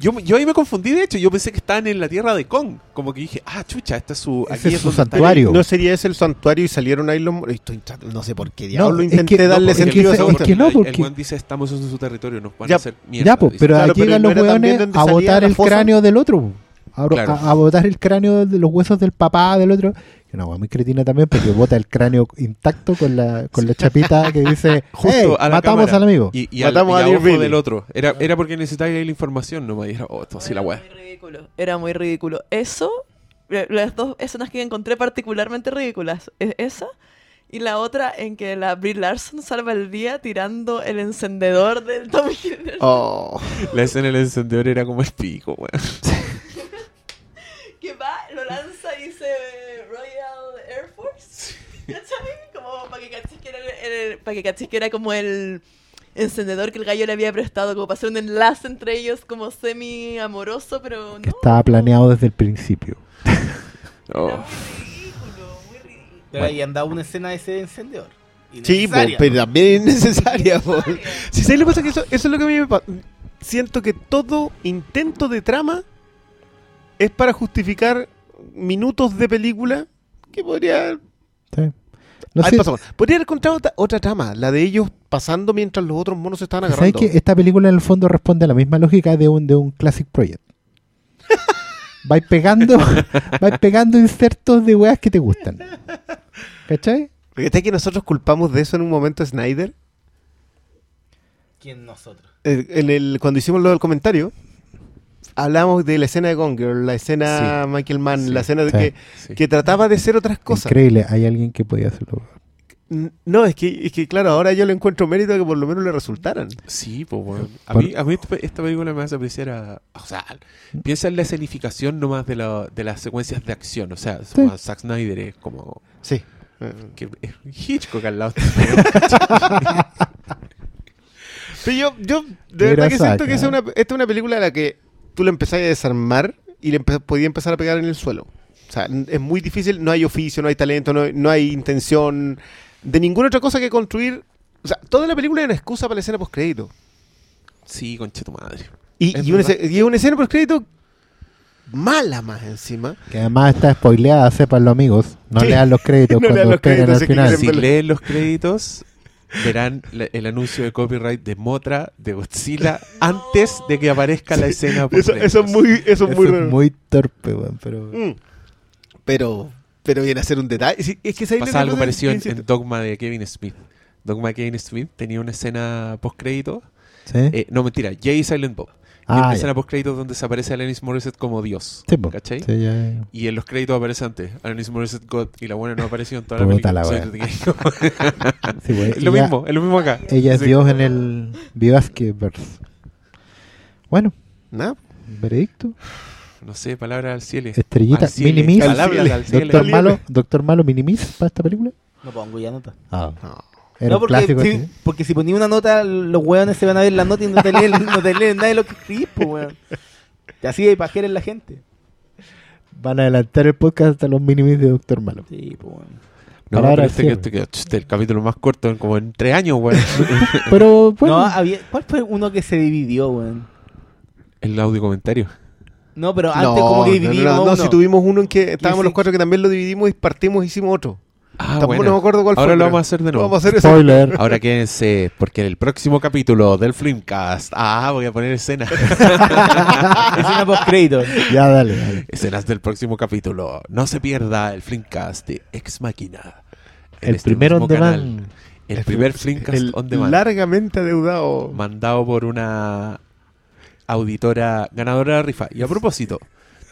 Yo, yo ahí me confundí, de hecho. Yo pensé que estaban en la tierra de Kong. Como que dije, ah, chucha, este es su. Aquí
es su
está-
santuario.
¿No sería ese el santuario y salieron ahí los... mo- Estoy trat- no sé por qué diablo
es
intenté
que-
darle
no, porque
sentido a
ese-
esa
es que no,
el-
porque-
El buen dice, estamos en su territorio, nos van
Ya,
a hacer mierda.
Ya, pues,
dice.
pero
Claro, pero
llegan
¿no
los hueones a botar el
fosa?
cráneo del otro. A,
Claro.
a- a botar el cráneo de los huesos del papá del otro. Que una hueá muy cretina también, porque bota el cráneo intacto con la, con la chapita que dice:
Justo
"Hey,
a la
matamos
cámara.
al amigo.
Y, y, al,
Matamos
y
a
ojo del otro. Era, era porque necesitaba la información, no me dijeron, oh, esto así la
Era
weá.
muy ridículo. Era muy ridículo. Eso, las dos escenas que encontré particularmente ridículas, es esa y la otra en que la Brie Larson salva el día tirando el encendedor del Tommy.
Oh.
La escena del encendedor era como el pico, weón.
Que va, lo lanza y dice eh, Royal Air Force. ¿Cachai? Como para que cachis que era, el- para que cachis que era como el encendedor que el gallo le había prestado, como para hacer un enlace entre ellos como semi amoroso, pero no.
Que estaba planeado desde el principio.
Oh.
Era muy ridículo, muy ridículo.
Pero ahí andaba una escena de ese encendedor.
Sí, po,
Innecesaria,
pero también es necesaria. Si sabes lo que pasa que eso, eso es lo que a mí me pasa. Siento que todo intento de trama es para justificar minutos de película que podría
Sí. No sé.
Podría haber encontrado otra, otra trama, la de ellos pasando mientras los otros monos se estaban
¿sabes
agarrando.
que esta película en el fondo responde a la misma lógica de un, de un Classic Project? vais pegando, vais pegando insertos de weas que te gustan. ¿Cachai?
Porque está que nosotros culpamos de eso en un momento a Snyder.
¿Quién nosotros?
Eh, En el, cuando hicimos lo del comentario, hablamos de la escena de Gone Girl, la escena Michael Mann,
Sí.
la escena de
Sí.
que,
Sí.
que trataba de ser otras cosas.
Increíble, hay alguien que podía hacerlo.
No, es que, es que claro, ahora yo le encuentro mérito a que por lo menos le resultaran.
Sí, pues bueno. A mí, a mí esta esta película me hace apreciar a. O sea, piensa en la escenificación nomás de, la- de las secuencias de acción. O sea,
Sí.
Zack Snyder es como.
Sí.
Que, es Hitchcock al lado.
Pero yo, yo de verdad que siento
saca.
que esa es una, esta es una película a la que tú la empezás a desarmar y le empe- podías empezar a pegar en el suelo. O sea, es muy difícil, no hay oficio, no hay talento, no, no hay intención de ninguna otra cosa que construir. O sea, toda la película es una excusa para la escena post-crédito.
sí, concha tu madre.
Y,
Es
y, una, y una escena post-crédito mala más encima.
Que además está spoileada, sepan los amigos. No
Sí.
lean los créditos
No lean
cuando
los créditos,
al final.
Si leen los créditos, verán el anuncio de copyright de Motra, de Godzilla, antes de que aparezca la escena. por
Eso, eso es muy, eso es
Eso
muy raro.
muy torpe, weón, pero...
Mm. Pero, pero viene a ser un detalle. Sí, Es que ¿sabes lo
Pasa algo parecido en, Dogma de Kevin Smith. Dogma de Kevin Smith tenía una escena post-crédito.
¿Sí?
Eh, no, mentira, Jay Silent Bob.
Ah,
una
ya.
escena post-créditos donde se aparece a Alanis Morissette como Dios.
Sí, po.
¿Cachai?
Sí, ya, ya.
Y en los créditos aparece antes Alanis Morissette God y la buena no apareció en toda la
la
película. de-
Sí, güey,
es lo
ella-
mismo, es lo mismo acá.
Ella es
Sí.
Dios en el Vivasqueverse. Bueno,
¿No?
veredicto.
No sé, palabras al cielo.
Estrellita,
Al.
Minimis.
Palabras al cielo.
Doctor Malo, Doctor Malo, Minimis para esta película.
No pongo ya nota.
Ah,
No.
Era
no, porque,
clásico.
si,
así.
porque si ponía una nota, los hueones se van a ver la nota y no te leen, no te leen nada de lo que escribís, pues, weón. Te hacía de pajera en la gente.
Van a adelantar el podcast hasta los Minimis de Doctor Malo.
Sí, pues, weón.
No, pero este, este, que- este, el capítulo más corto, en como en tres años, weón.
Pero bueno,
No, había, ¿cuál fue uno que se dividió, weón?
el audio comentario.
No, pero antes
No,
como que
no,
dividimos
no, no,
uno.
si tuvimos uno en que estábamos los cuatro que también lo dividimos y partimos y hicimos otro.
Ah,
Tampoco
bueno.
no me acuerdo cuál
Ahora
fue.
lo
pero
vamos a hacer de nuevo.
Vamos a hacer eso.
spoiler.
Ahora quédense, porque en el próximo capítulo del Flimcast. Ah, voy a poner escenas.
Escena post crédito.
ya, dale, dale.
escenas del próximo capítulo. No se pierda el Flimcast de Ex Máquina.
El
este
primero on demand.
El primer Flimcast
El
on demand.
largamente adeudado.
mandado por una auditora ganadora de la rifa. Y a propósito,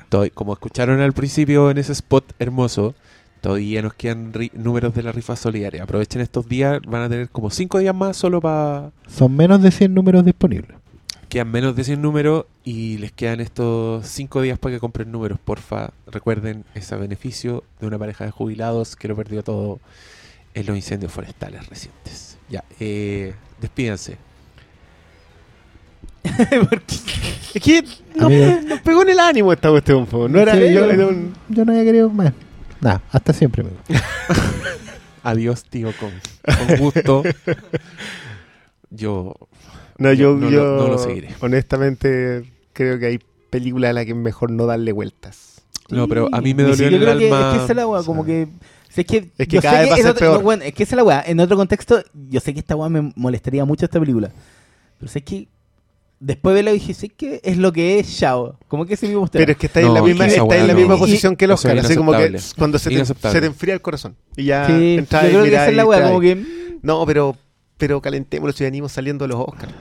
to- como escucharon al principio en ese spot hermoso, todavía nos quedan números de la rifa solidaria. Aprovechen estos días, van a tener como 5 días más solo para...
Son menos de 100 números disponibles.
Quedan menos de 100 números y les quedan estos 5 días para que compren números. Porfa, recuerden ese beneficio de una pareja de jubilados que lo perdió todo en los incendios forestales recientes. Ya, eh, despídanse.
Es que nos pegó en el ánimo esta cuestión. No era,
Sí,
yo-
Yo no había querido más. Nada, hasta siempre, amigo.
Adiós, tío, con, con gusto. Yo.
No, yo,
No, no
yo
lo- no lo seguiré.
honestamente creo que hay películas a las que es mejor no darle vueltas.
No, pero a mí me dolió en el
creo que-
alma.
Es que esa es la weá, como que. si es que,
Es que
yo sé
cada vez va a ser
otro-
peor.
no, bueno, es que esa es la weá. En otro contexto, yo sé que esta weá me molestaría mucho esta película. Pero sé que. Después de verla dije, sé que es lo que es Shao. Como que ese mismo usted.
Pero es que está en
No,
la
es
misma,
que
está en
weá
la
no.
misma
Y-
posición que el Oscar. Así como que cuando se te, se te enfría el corazón. Y ya
Sí, yo
entras y
creo que
miras
esa es
y
la weá, como que.
No, pero, pero calentémoslo si venimos saliendo de los Oscars.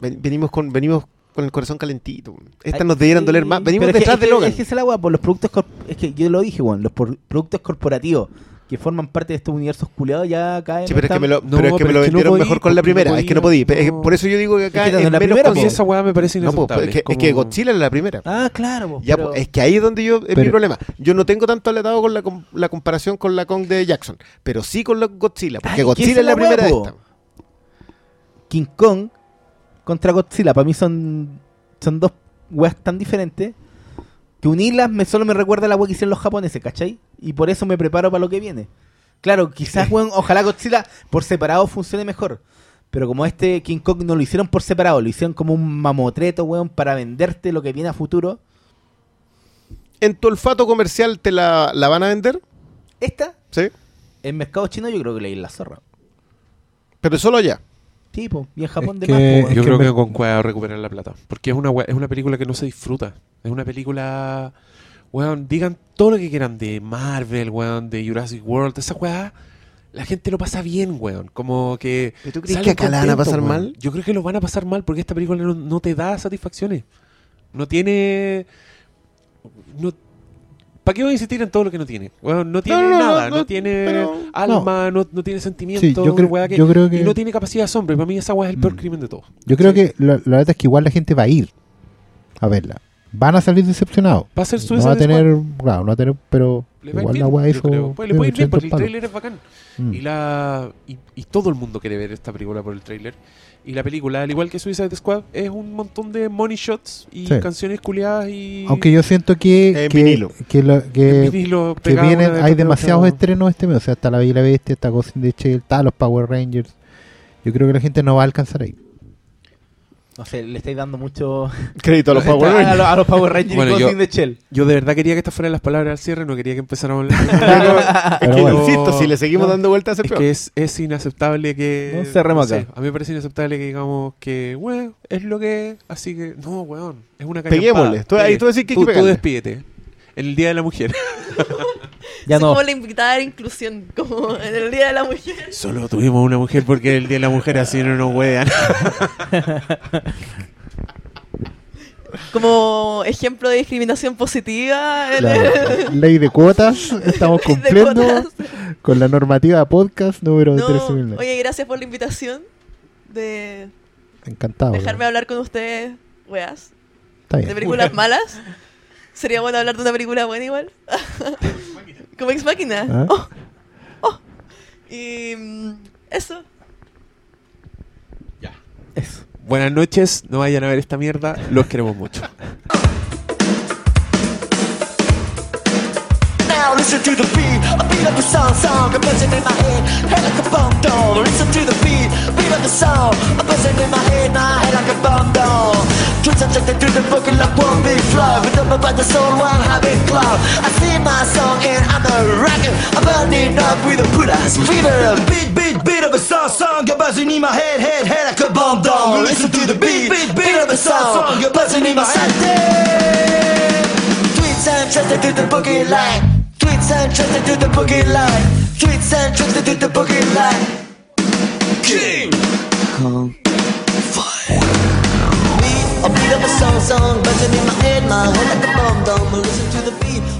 Ven- Venimos con, venimos con el corazón calentito. Estas nos debieran doler más. Venimos
Pero es que-
detrás de
que-
Logan.
Es que es la weá, por los productos. Es que yo lo dije, weón. Los por- productos corporativos que forman parte de estos universos culeados ya caen.
Sí, pero es que me lo,
No,
pero es que
pero
me lo
es que no
vendieron
podí,
mejor con la
porque no
primera. es que no podí. Es que por eso yo digo que acá
Es que la
menos
primera,
esa weá me parece
No, pues,
inaceptable.
es, que, es
como-
que Godzilla es la primera.
Ah, claro. po,
Ya,
pero-
pues, es que ahí es donde yo es mi problema. Yo no tengo tanto aletado con la, com- la comparación con la Kong de Jackson, pero sí con la Godzilla, porque
Ay,
Godzilla es la
la
primera de esta.
King Kong contra Godzilla, para mí son, son dos weas tan diferentes que unirlas me, solo me recuerda a la wea que hicieron los japoneses, ¿cachai? Y por eso me preparo para lo que viene. Claro, quizás, weón, ojalá Godzilla por separado funcione mejor. Pero como este King Kong no lo hicieron por separado, lo hicieron como un mamotreto, weón, para venderte lo que viene a futuro.
¿En tu olfato comercial te la, la van a vender?
Esta,
Sí.
en mercado chino, yo creo que leí la zorra.
Pero solo allá.
Y en Japón
Es
de
que-
más, po,
es
weón.
Yo
que
creo
me-
que con Cueva recuperar la plata. Porque es una, es una película que no se disfruta. Es una película. Weón, digan todo lo que quieran de Marvel, weón, de Jurassic World. Esa weá, la gente lo pasa bien, weón. Como que.
¿Y tú crees que acá la van a pasar
weón.
mal?
Yo creo que lo van a pasar mal porque esta película no, no te da satisfacciones. No tiene. No, ¿Para qué voy a insistir en todo lo que no tiene? Weón, no tiene
no, no,
nada.
no,
No, tiene
pero-
alma, no, tiene sentimiento.
Sí, yo creo,
que-
yo creo que
y no tiene capacidad de asombro. Y para mí esa weá es el peor
Mm.
crimen de todo.
yo creo
Sí.
que la, la verdad es que igual la gente va a ir a verla. Van a salir decepcionados.
Va a ser su
No va a tener, claro, no va a tener, pero
Le va a ir
igual
bien,
la weá hizo.
creo. Pues le puede ir bien
800
porque el trailer es bacán.
Mm.
Y, la, y, y todo el mundo quiere ver esta película por el trailer. Y la película, al igual que Suicide Squad, es un montón de money shots y
Sí.
canciones culiadas y.
Aunque yo siento que,
En
que,
vinilo.
que, lo- que-
vinilo
que vienen, hay demasiados estrenos este mes. O sea, está La Bella y la Bestia, está Ghost in the Shell, está los Power Rangers. Yo creo que la gente no va a alcanzar ahí.
No sé, le estáis dando mucho
Crédito a los Power
a,
Rangers.
los- a los Power Rangers
Bueno, yo-
the Shell.
Yo de verdad quería que estas fueran las palabras al cierre, no quería que empezáramos a hablar.
Pero
que
bueno.
insisto, si le seguimos
No,
dando vueltas a
Es
peor.
que es, es inaceptable que.
No, cerremos
sé,
acá.
a mí me parece inaceptable que digamos que, weón, es lo que es, así que. No, weón, es una callampada.
Peguémosle. Tú- ahí tú decís que
tú,
que
tú despídete. En el Día de la Mujer.
Ya
es
no.
como la invitada a la inclusión, como en el Día de la Mujer.
Solo tuvimos una mujer porque el Día de la Mujer así no nos huean.
Como ejemplo de discriminación positiva. el-
Ley de cuotas, estamos
de
cumpliendo
cuotas.
con la normativa podcast número
No,
13.000.
oye, gracias por la invitación de
Encantado.
dejarme hablar con ustedes, weas,
Está
de
bien.
películas malas. Sería bueno hablar de una película buena igual. Como Ex Máquina.
¿Ah?
Oh, oh. Y mm, eso.
Eso.
Buenas noches, no vayan a ver esta mierda, los queremos mucho.
Now listen to the beat, a beat of the song, song, a buzzing in my head, head like a bomb doll. Listen to the beat, beat of the song, a buzzing in my head, my head like a bomb doll. Twist subjected to the boogie like one big flow, rhythm about the soul, one habit club. I sing my song and I'm a rocker, I'm burning up with a put ass fever. Beat, beat, beat of a song, song, a buzzing in my head, head, head like a bomb doll. Listen to the beat, beat, beat of a song, song, a buzzing in my head. And trusted to the boogie line. Tweets and tricks to do the boogie line. Tweets and tricks to do the boogie line. King Kong Fire. Beat, a beat of a song song buzzing in my head, my head like a bomb dome. Listen to the beat.